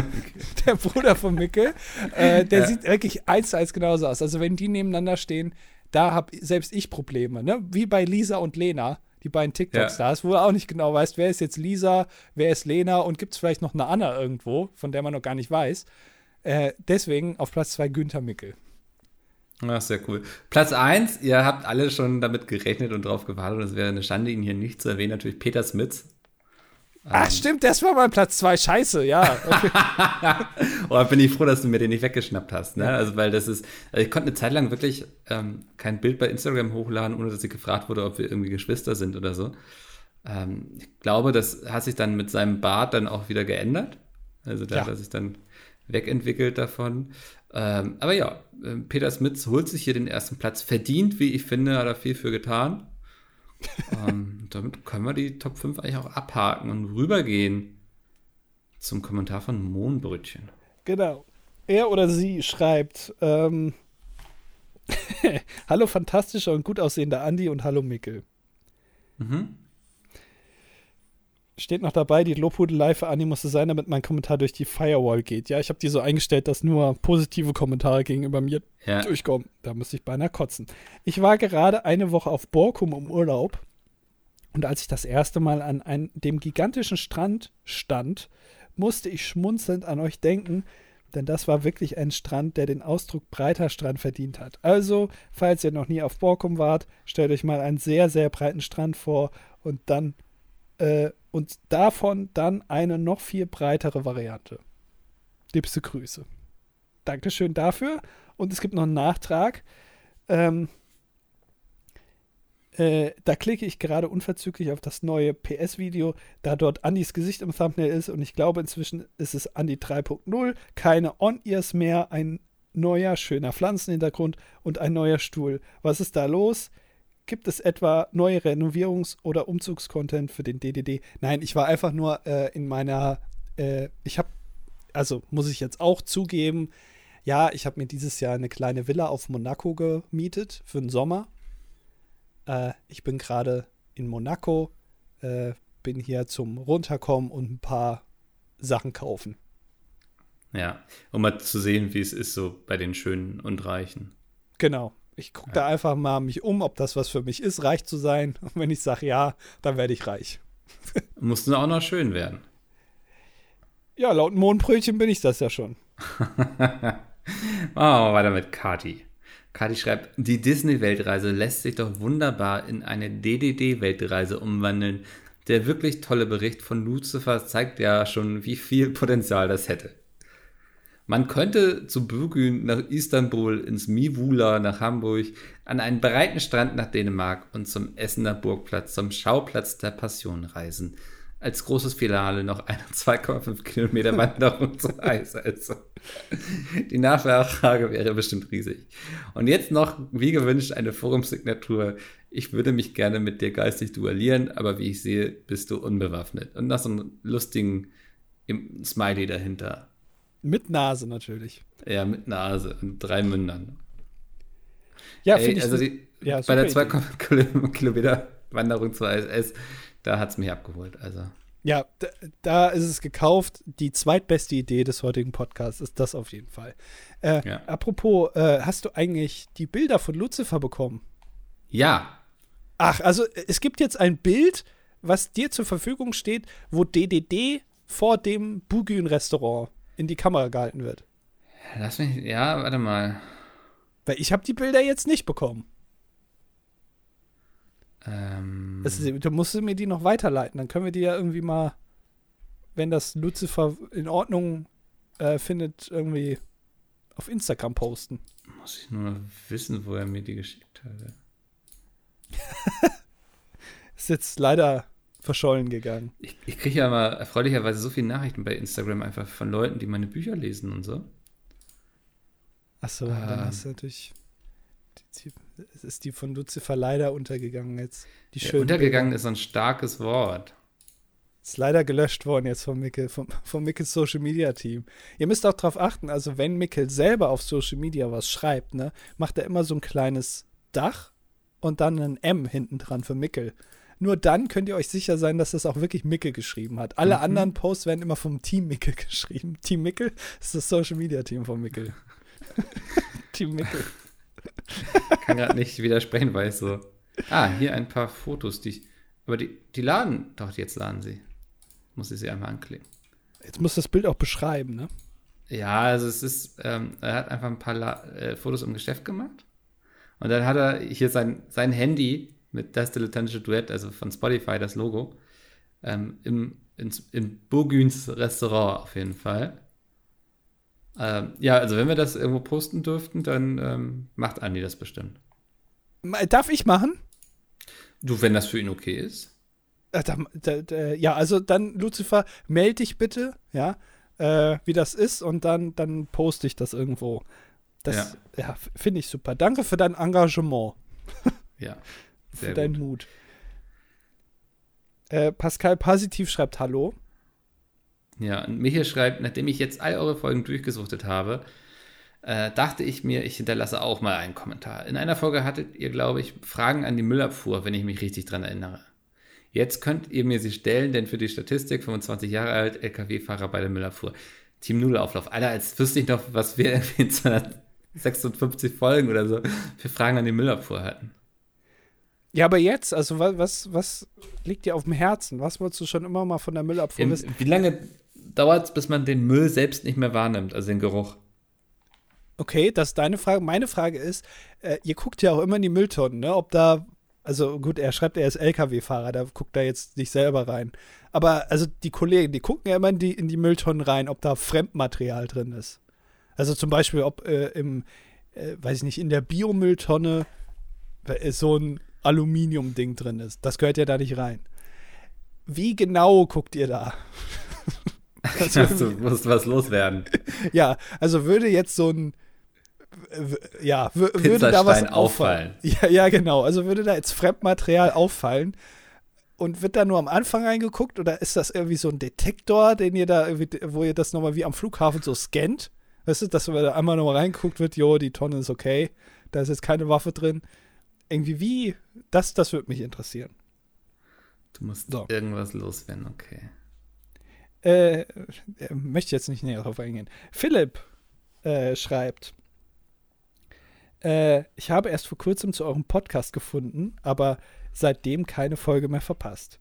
der Bruder von Mickel, äh, der ja. sieht wirklich eins zu eins genauso aus. Also wenn die nebeneinander stehen, da habe selbst ich Probleme. Ne? Wie bei Lisa und Lena, die beiden TikTok-Stars, ja. wo du auch nicht genau weißt, wer ist jetzt Lisa, wer ist Lena und gibt es vielleicht noch eine Anna irgendwo, von der man noch gar nicht weiß. Äh, deswegen auf Platz 2 Günther Mickel. Ach, sehr cool. Platz 1, ihr habt alle schon damit gerechnet und drauf gewartet und es wäre eine Schande, ihn hier nicht zu erwähnen, natürlich Peter Smits. Ach, ähm, stimmt, das war mein Platz 2. Scheiße, ja. Okay. oh, bin ich froh, dass du mir den nicht weggeschnappt hast. Ne? Ja. Also, weil das ist, also ich konnte eine Zeit lang wirklich ähm, kein Bild bei Instagram hochladen, ohne dass ich gefragt wurde, ob wir irgendwie Geschwister sind oder so. Ähm, ich glaube, das hat sich dann mit seinem Bart dann auch wieder geändert. Also da ja. hat er sich dann wegentwickelt davon. Ähm, aber ja, ähm, Peter Smits holt sich hier den ersten Platz. Verdient, wie ich finde, hat er viel für getan. ähm, damit können wir die Top 5 eigentlich auch abhaken und rübergehen zum Kommentar von Mohnbrötchen. Genau. Er oder sie schreibt, ähm, Hallo fantastischer und gut aussehender Andi und hallo Mickel. Mhm steht noch dabei, die Lobhudelei für musste sein, damit mein Kommentar durch die Firewall geht. Ja, ich habe die so eingestellt, dass nur positive Kommentare gegenüber mir ja. durchkommen. Da müsste ich beinahe kotzen. Ich war gerade eine Woche auf Borkum im Urlaub und als ich das erste Mal an einem, dem gigantischen Strand stand, musste ich schmunzelnd an euch denken, denn das war wirklich ein Strand, der den Ausdruck breiter Strand verdient hat. Also, falls ihr noch nie auf Borkum wart, stellt euch mal einen sehr, sehr breiten Strand vor und dann äh, und davon dann eine noch viel breitere Variante. Liebste Grüße. Dankeschön dafür. Und es gibt noch einen Nachtrag. Ähm, äh, da klicke ich gerade unverzüglich auf das neue PS-Video, da dort Andys Gesicht im Thumbnail ist und ich glaube inzwischen ist es Andy 3.0. Keine On-Ears mehr, ein neuer schöner Pflanzenhintergrund und ein neuer Stuhl. Was ist da los? Gibt es etwa neue Renovierungs- oder Umzugscontent für den DDD? Nein, ich war einfach nur äh, in meiner, äh, ich habe, also muss ich jetzt auch zugeben, ja, ich habe mir dieses Jahr eine kleine Villa auf Monaco gemietet für den Sommer. Äh, ich bin gerade in Monaco, äh, bin hier zum Runterkommen und ein paar Sachen kaufen. Ja, um mal zu sehen, wie es ist so bei den Schönen und Reichen. Genau. Ich gucke ja. da einfach mal mich um, ob das was für mich ist, reich zu sein. Und wenn ich sage ja, dann werde ich reich. Muss nur auch noch schön werden. Ja, laut Mondbrötchen bin ich das ja schon. Machen wir mal weiter mit Kati. Kati schreibt, die Disney-Weltreise lässt sich doch wunderbar in eine DDD-Weltreise umwandeln. Der wirklich tolle Bericht von Lucifer zeigt ja schon, wie viel Potenzial das hätte. Man könnte zu Bürgün nach Istanbul, ins Mivula nach Hamburg, an einen breiten Strand nach Dänemark und zum Essener Burgplatz, zum Schauplatz der Passion reisen. Als großes Finale noch eine 2,5 Kilometer Wanderung zur Eiselse. Die Nachfrage wäre bestimmt riesig. Und jetzt noch, wie gewünscht, eine Forumsignatur. Ich würde mich gerne mit dir geistig duellieren, aber wie ich sehe, bist du unbewaffnet. Und noch so einen lustigen Smiley dahinter. Mit Nase natürlich. Ja, mit Nase und drei Mündern. Ja, finde ich. Also die, ja, bei der 2 Kilometer Wanderung zur ISS, da hat es mich abgeholt. Also. Ja, da, da, ist es gekauft. Die zweitbeste Idee des heutigen Podcasts ist das auf jeden Fall. Äh, ja. Apropos, äh, hast du eigentlich die Bilder von Lucifer bekommen? Ja. Ach, also es gibt jetzt ein Bild, was dir zur Verfügung steht, wo DDD vor dem Bugün-Restaurant in die Kamera gehalten wird. Lass mich, ja, warte mal. Weil ich habe die Bilder jetzt nicht bekommen. Ähm. Das, du musst mir die noch weiterleiten. Dann können wir die ja irgendwie mal, wenn das Lucifer in Ordnung äh, findet, irgendwie auf Instagram posten. Muss ich nur wissen, wo er mir die geschickt hat. ist jetzt leider verschollen gegangen. Ich, ich kriege ja mal erfreulicherweise so viele Nachrichten bei Instagram einfach von Leuten, die meine Bücher lesen und so. Achso, ähm, dann hast du natürlich. Es ist die von Lucifer leider untergegangen jetzt. Die ja, untergegangen Bilder. ist ein starkes Wort. Ist leider gelöscht worden jetzt von Mickel, vom, vom Mickels Social Media Team. Ihr müsst auch darauf achten, also wenn Mickel selber auf Social Media was schreibt, ne, macht er immer so ein kleines Dach und dann ein M hinten dran für Mickel. Nur dann könnt ihr euch sicher sein, dass das auch wirklich Mickel geschrieben hat. Alle mhm. anderen Posts werden immer vom Team Mickel geschrieben. Team Mickel ist das Social Media Team von Mickel. Team Mickel. Kann gerade nicht widersprechen, weil ich so. Ah, hier ein paar Fotos, die ich. Aber die, die laden. Doch, jetzt laden sie. Muss ich sie einmal anklicken. Jetzt muss das Bild auch beschreiben, ne? Ja, also es ist, ähm, er hat einfach ein paar La äh, Fotos im Geschäft gemacht. Und dann hat er hier sein, sein Handy mit das dilettantische Duett, also von Spotify, das Logo, ähm, im ins, in Burgüns Restaurant auf jeden Fall. Ähm, ja, also wenn wir das irgendwo posten dürften, dann ähm, macht Andi das bestimmt. Darf ich machen? Du, wenn das für ihn okay ist. Äh, da, da, da, ja, also dann, Lucifer, melde dich bitte, ja, äh, wie das ist und dann, dann poste ich das irgendwo. Das ja, ja finde ich super. Danke für dein Engagement. Ja. für deinen Mut. Äh, Pascal Positiv schreibt Hallo. Ja, und Michael schreibt, nachdem ich jetzt all eure Folgen durchgesuchtet habe, äh, dachte ich mir, ich hinterlasse auch mal einen Kommentar. In einer Folge hattet ihr, glaube ich, Fragen an die Müllabfuhr, wenn ich mich richtig dran erinnere. Jetzt könnt ihr mir sie stellen, denn für die Statistik 25 Jahre alt, LKW-Fahrer bei der Müllabfuhr. Team Nullauflauf. Alter, als wüsste ich noch, was wir in 256 Folgen oder so für Fragen an die Müllabfuhr hatten. Ja, aber jetzt, also was, was liegt dir auf dem Herzen? Was wolltest du schon immer mal von der Müllabfuhr wissen? Wie lange dauert es, bis man den Müll selbst nicht mehr wahrnimmt, also den Geruch? Okay, das ist deine Frage. Meine Frage ist, äh, ihr guckt ja auch immer in die Mülltonnen, ne? Ob da, also gut, er schreibt, er ist LKW-Fahrer, da guckt er jetzt nicht selber rein. Aber also die Kollegen, die gucken ja immer in die, in die Mülltonnen rein, ob da Fremdmaterial drin ist. Also zum Beispiel, ob äh, im, äh, weiß ich nicht, in der Biomülltonne äh, so ein Aluminium-Ding drin ist. Das gehört ja da nicht rein. Wie genau guckt ihr da? also, du musst was loswerden. ja, also würde jetzt so ein ja, würde da was auffallen. Ja, ja, genau. Also würde da jetzt Fremdmaterial auffallen und wird da nur am Anfang reingeguckt oder ist das irgendwie so ein Detektor, den ihr da wo ihr das nochmal wie am Flughafen so scannt? Weißt du, dass da einmal nochmal reingeguckt wird, jo, die Tonne ist okay, da ist jetzt keine Waffe drin. Irgendwie wie, das, das würde mich interessieren. Du musst so. irgendwas loswerden, okay. Äh, äh, möchte jetzt nicht näher darauf eingehen. Philipp äh, schreibt, äh, ich habe erst vor kurzem zu eurem Podcast gefunden, aber seitdem keine Folge mehr verpasst.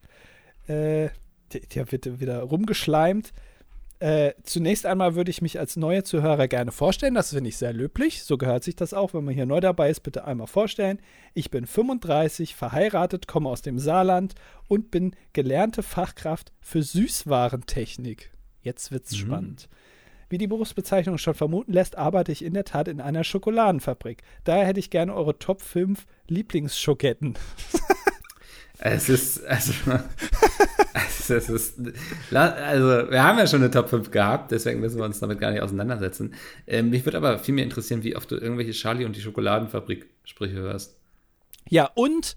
Äh, der, der wird wieder rumgeschleimt. Äh, zunächst einmal würde ich mich als neuer Zuhörer gerne vorstellen. Das finde ich sehr löblich. So gehört sich das auch. Wenn man hier neu dabei ist, bitte einmal vorstellen. Ich bin 35, verheiratet, komme aus dem Saarland und bin gelernte Fachkraft für Süßwarentechnik. Jetzt wird's mhm. spannend. Wie die Berufsbezeichnung schon vermuten lässt, arbeite ich in der Tat in einer Schokoladenfabrik. Daher hätte ich gerne eure Top 5 Lieblingsschoketten. Es ist, also, es ist, also, wir haben ja schon eine Top 5 gehabt, deswegen müssen wir uns damit gar nicht auseinandersetzen. Ähm, mich würde aber viel mehr interessieren, wie oft du irgendwelche Charlie und die Schokoladenfabrik-Sprüche hörst. Ja, und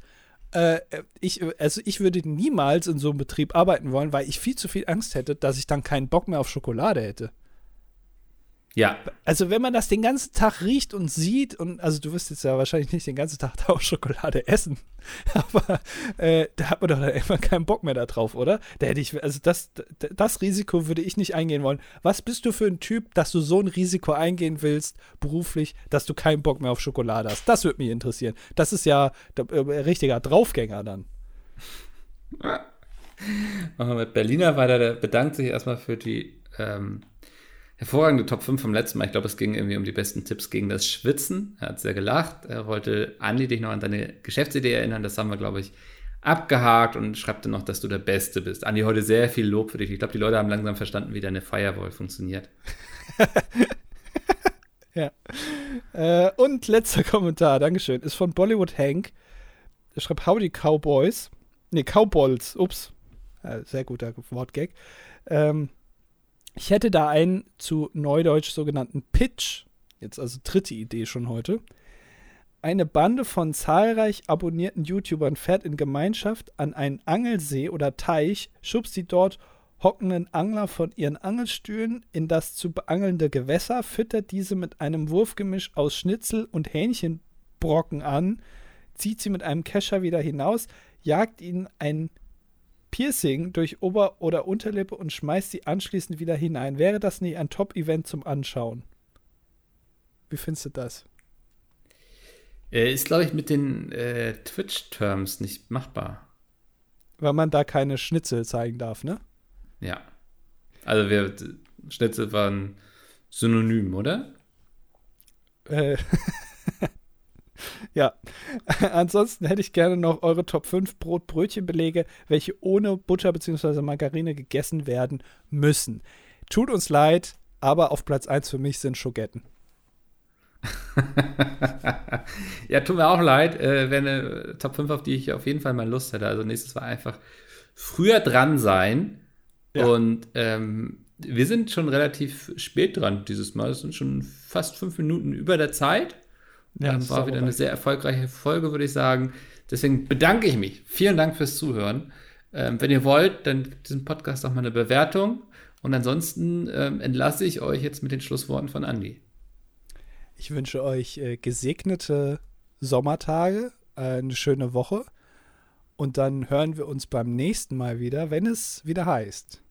äh, ich, also ich würde niemals in so einem Betrieb arbeiten wollen, weil ich viel zu viel Angst hätte, dass ich dann keinen Bock mehr auf Schokolade hätte. Ja. Also wenn man das den ganzen Tag riecht und sieht und also du wirst jetzt ja wahrscheinlich nicht den ganzen Tag da auch Schokolade essen, aber äh, da hat man doch dann immer keinen Bock mehr da drauf, oder? Da hätte ich also das das Risiko würde ich nicht eingehen wollen. Was bist du für ein Typ, dass du so ein Risiko eingehen willst beruflich, dass du keinen Bock mehr auf Schokolade hast? Das würde mich interessieren. Das ist ja der, äh, richtiger Draufgänger dann. Machen wir mit Berliner weiter. Der bedankt sich erstmal für die ähm hervorragende Top 5 vom letzten Mal. Ich glaube, es ging irgendwie um die besten Tipps gegen das Schwitzen. Er hat sehr gelacht. Er wollte Andi dich noch an deine Geschäftsidee erinnern. Das haben wir, glaube ich, abgehakt und schreibt dann noch, dass du der Beste bist. Andi, heute sehr viel Lob für dich. Ich glaube, die Leute haben langsam verstanden, wie deine Firewall funktioniert. ja. Äh, und letzter Kommentar, Dankeschön, ist von Bollywood Hank. Er schreibt Howdy Cowboys. Ne, Cowballs. Ups. Äh, sehr guter Wortgag. Ähm, ich hätte da einen zu Neudeutsch sogenannten Pitch, jetzt also dritte Idee schon heute. Eine Bande von zahlreich abonnierten YouTubern fährt in Gemeinschaft an einen Angelsee oder Teich, schubst die dort hockenden Angler von ihren Angelstühlen in das zu beangelnde Gewässer, füttert diese mit einem Wurfgemisch aus Schnitzel und Hähnchenbrocken an, zieht sie mit einem Kescher wieder hinaus, jagt ihnen ein Piercing durch Ober- oder Unterlippe und schmeißt sie anschließend wieder hinein. Wäre das nicht ein Top-Event zum Anschauen? Wie findest du das? Äh, ist, glaube ich, mit den äh, Twitch-Terms nicht machbar. Weil man da keine Schnitzel zeigen darf, ne? Ja. Also wir Schnitzel waren synonym, oder? Äh, Ja. Ansonsten hätte ich gerne noch eure Top 5 Brot-Brötchen-Belege, welche ohne Butter bzw. Margarine gegessen werden müssen. Tut uns leid, aber auf Platz 1 für mich sind Schogetten. ja, tut mir auch leid. Äh, wäre eine Top 5, auf die ich auf jeden Fall mal Lust hätte. Also nächstes war einfach früher dran sein. Ja. Und ähm, wir sind schon relativ spät dran dieses Mal. Es sind schon fast fünf Minuten über der Zeit. Ja, ähm, war wieder eine sehr erfolgreiche Folge, würde ich sagen. Deswegen bedanke ich mich. Vielen Dank fürs Zuhören. Ähm, wenn ihr wollt, dann gibt diesen Podcast auch mal eine Bewertung. Und ansonsten ähm, entlasse ich euch jetzt mit den Schlussworten von Andy. Ich wünsche euch äh, gesegnete Sommertage, äh, eine schöne Woche. Und dann hören wir uns beim nächsten Mal wieder, wenn es wieder heißt.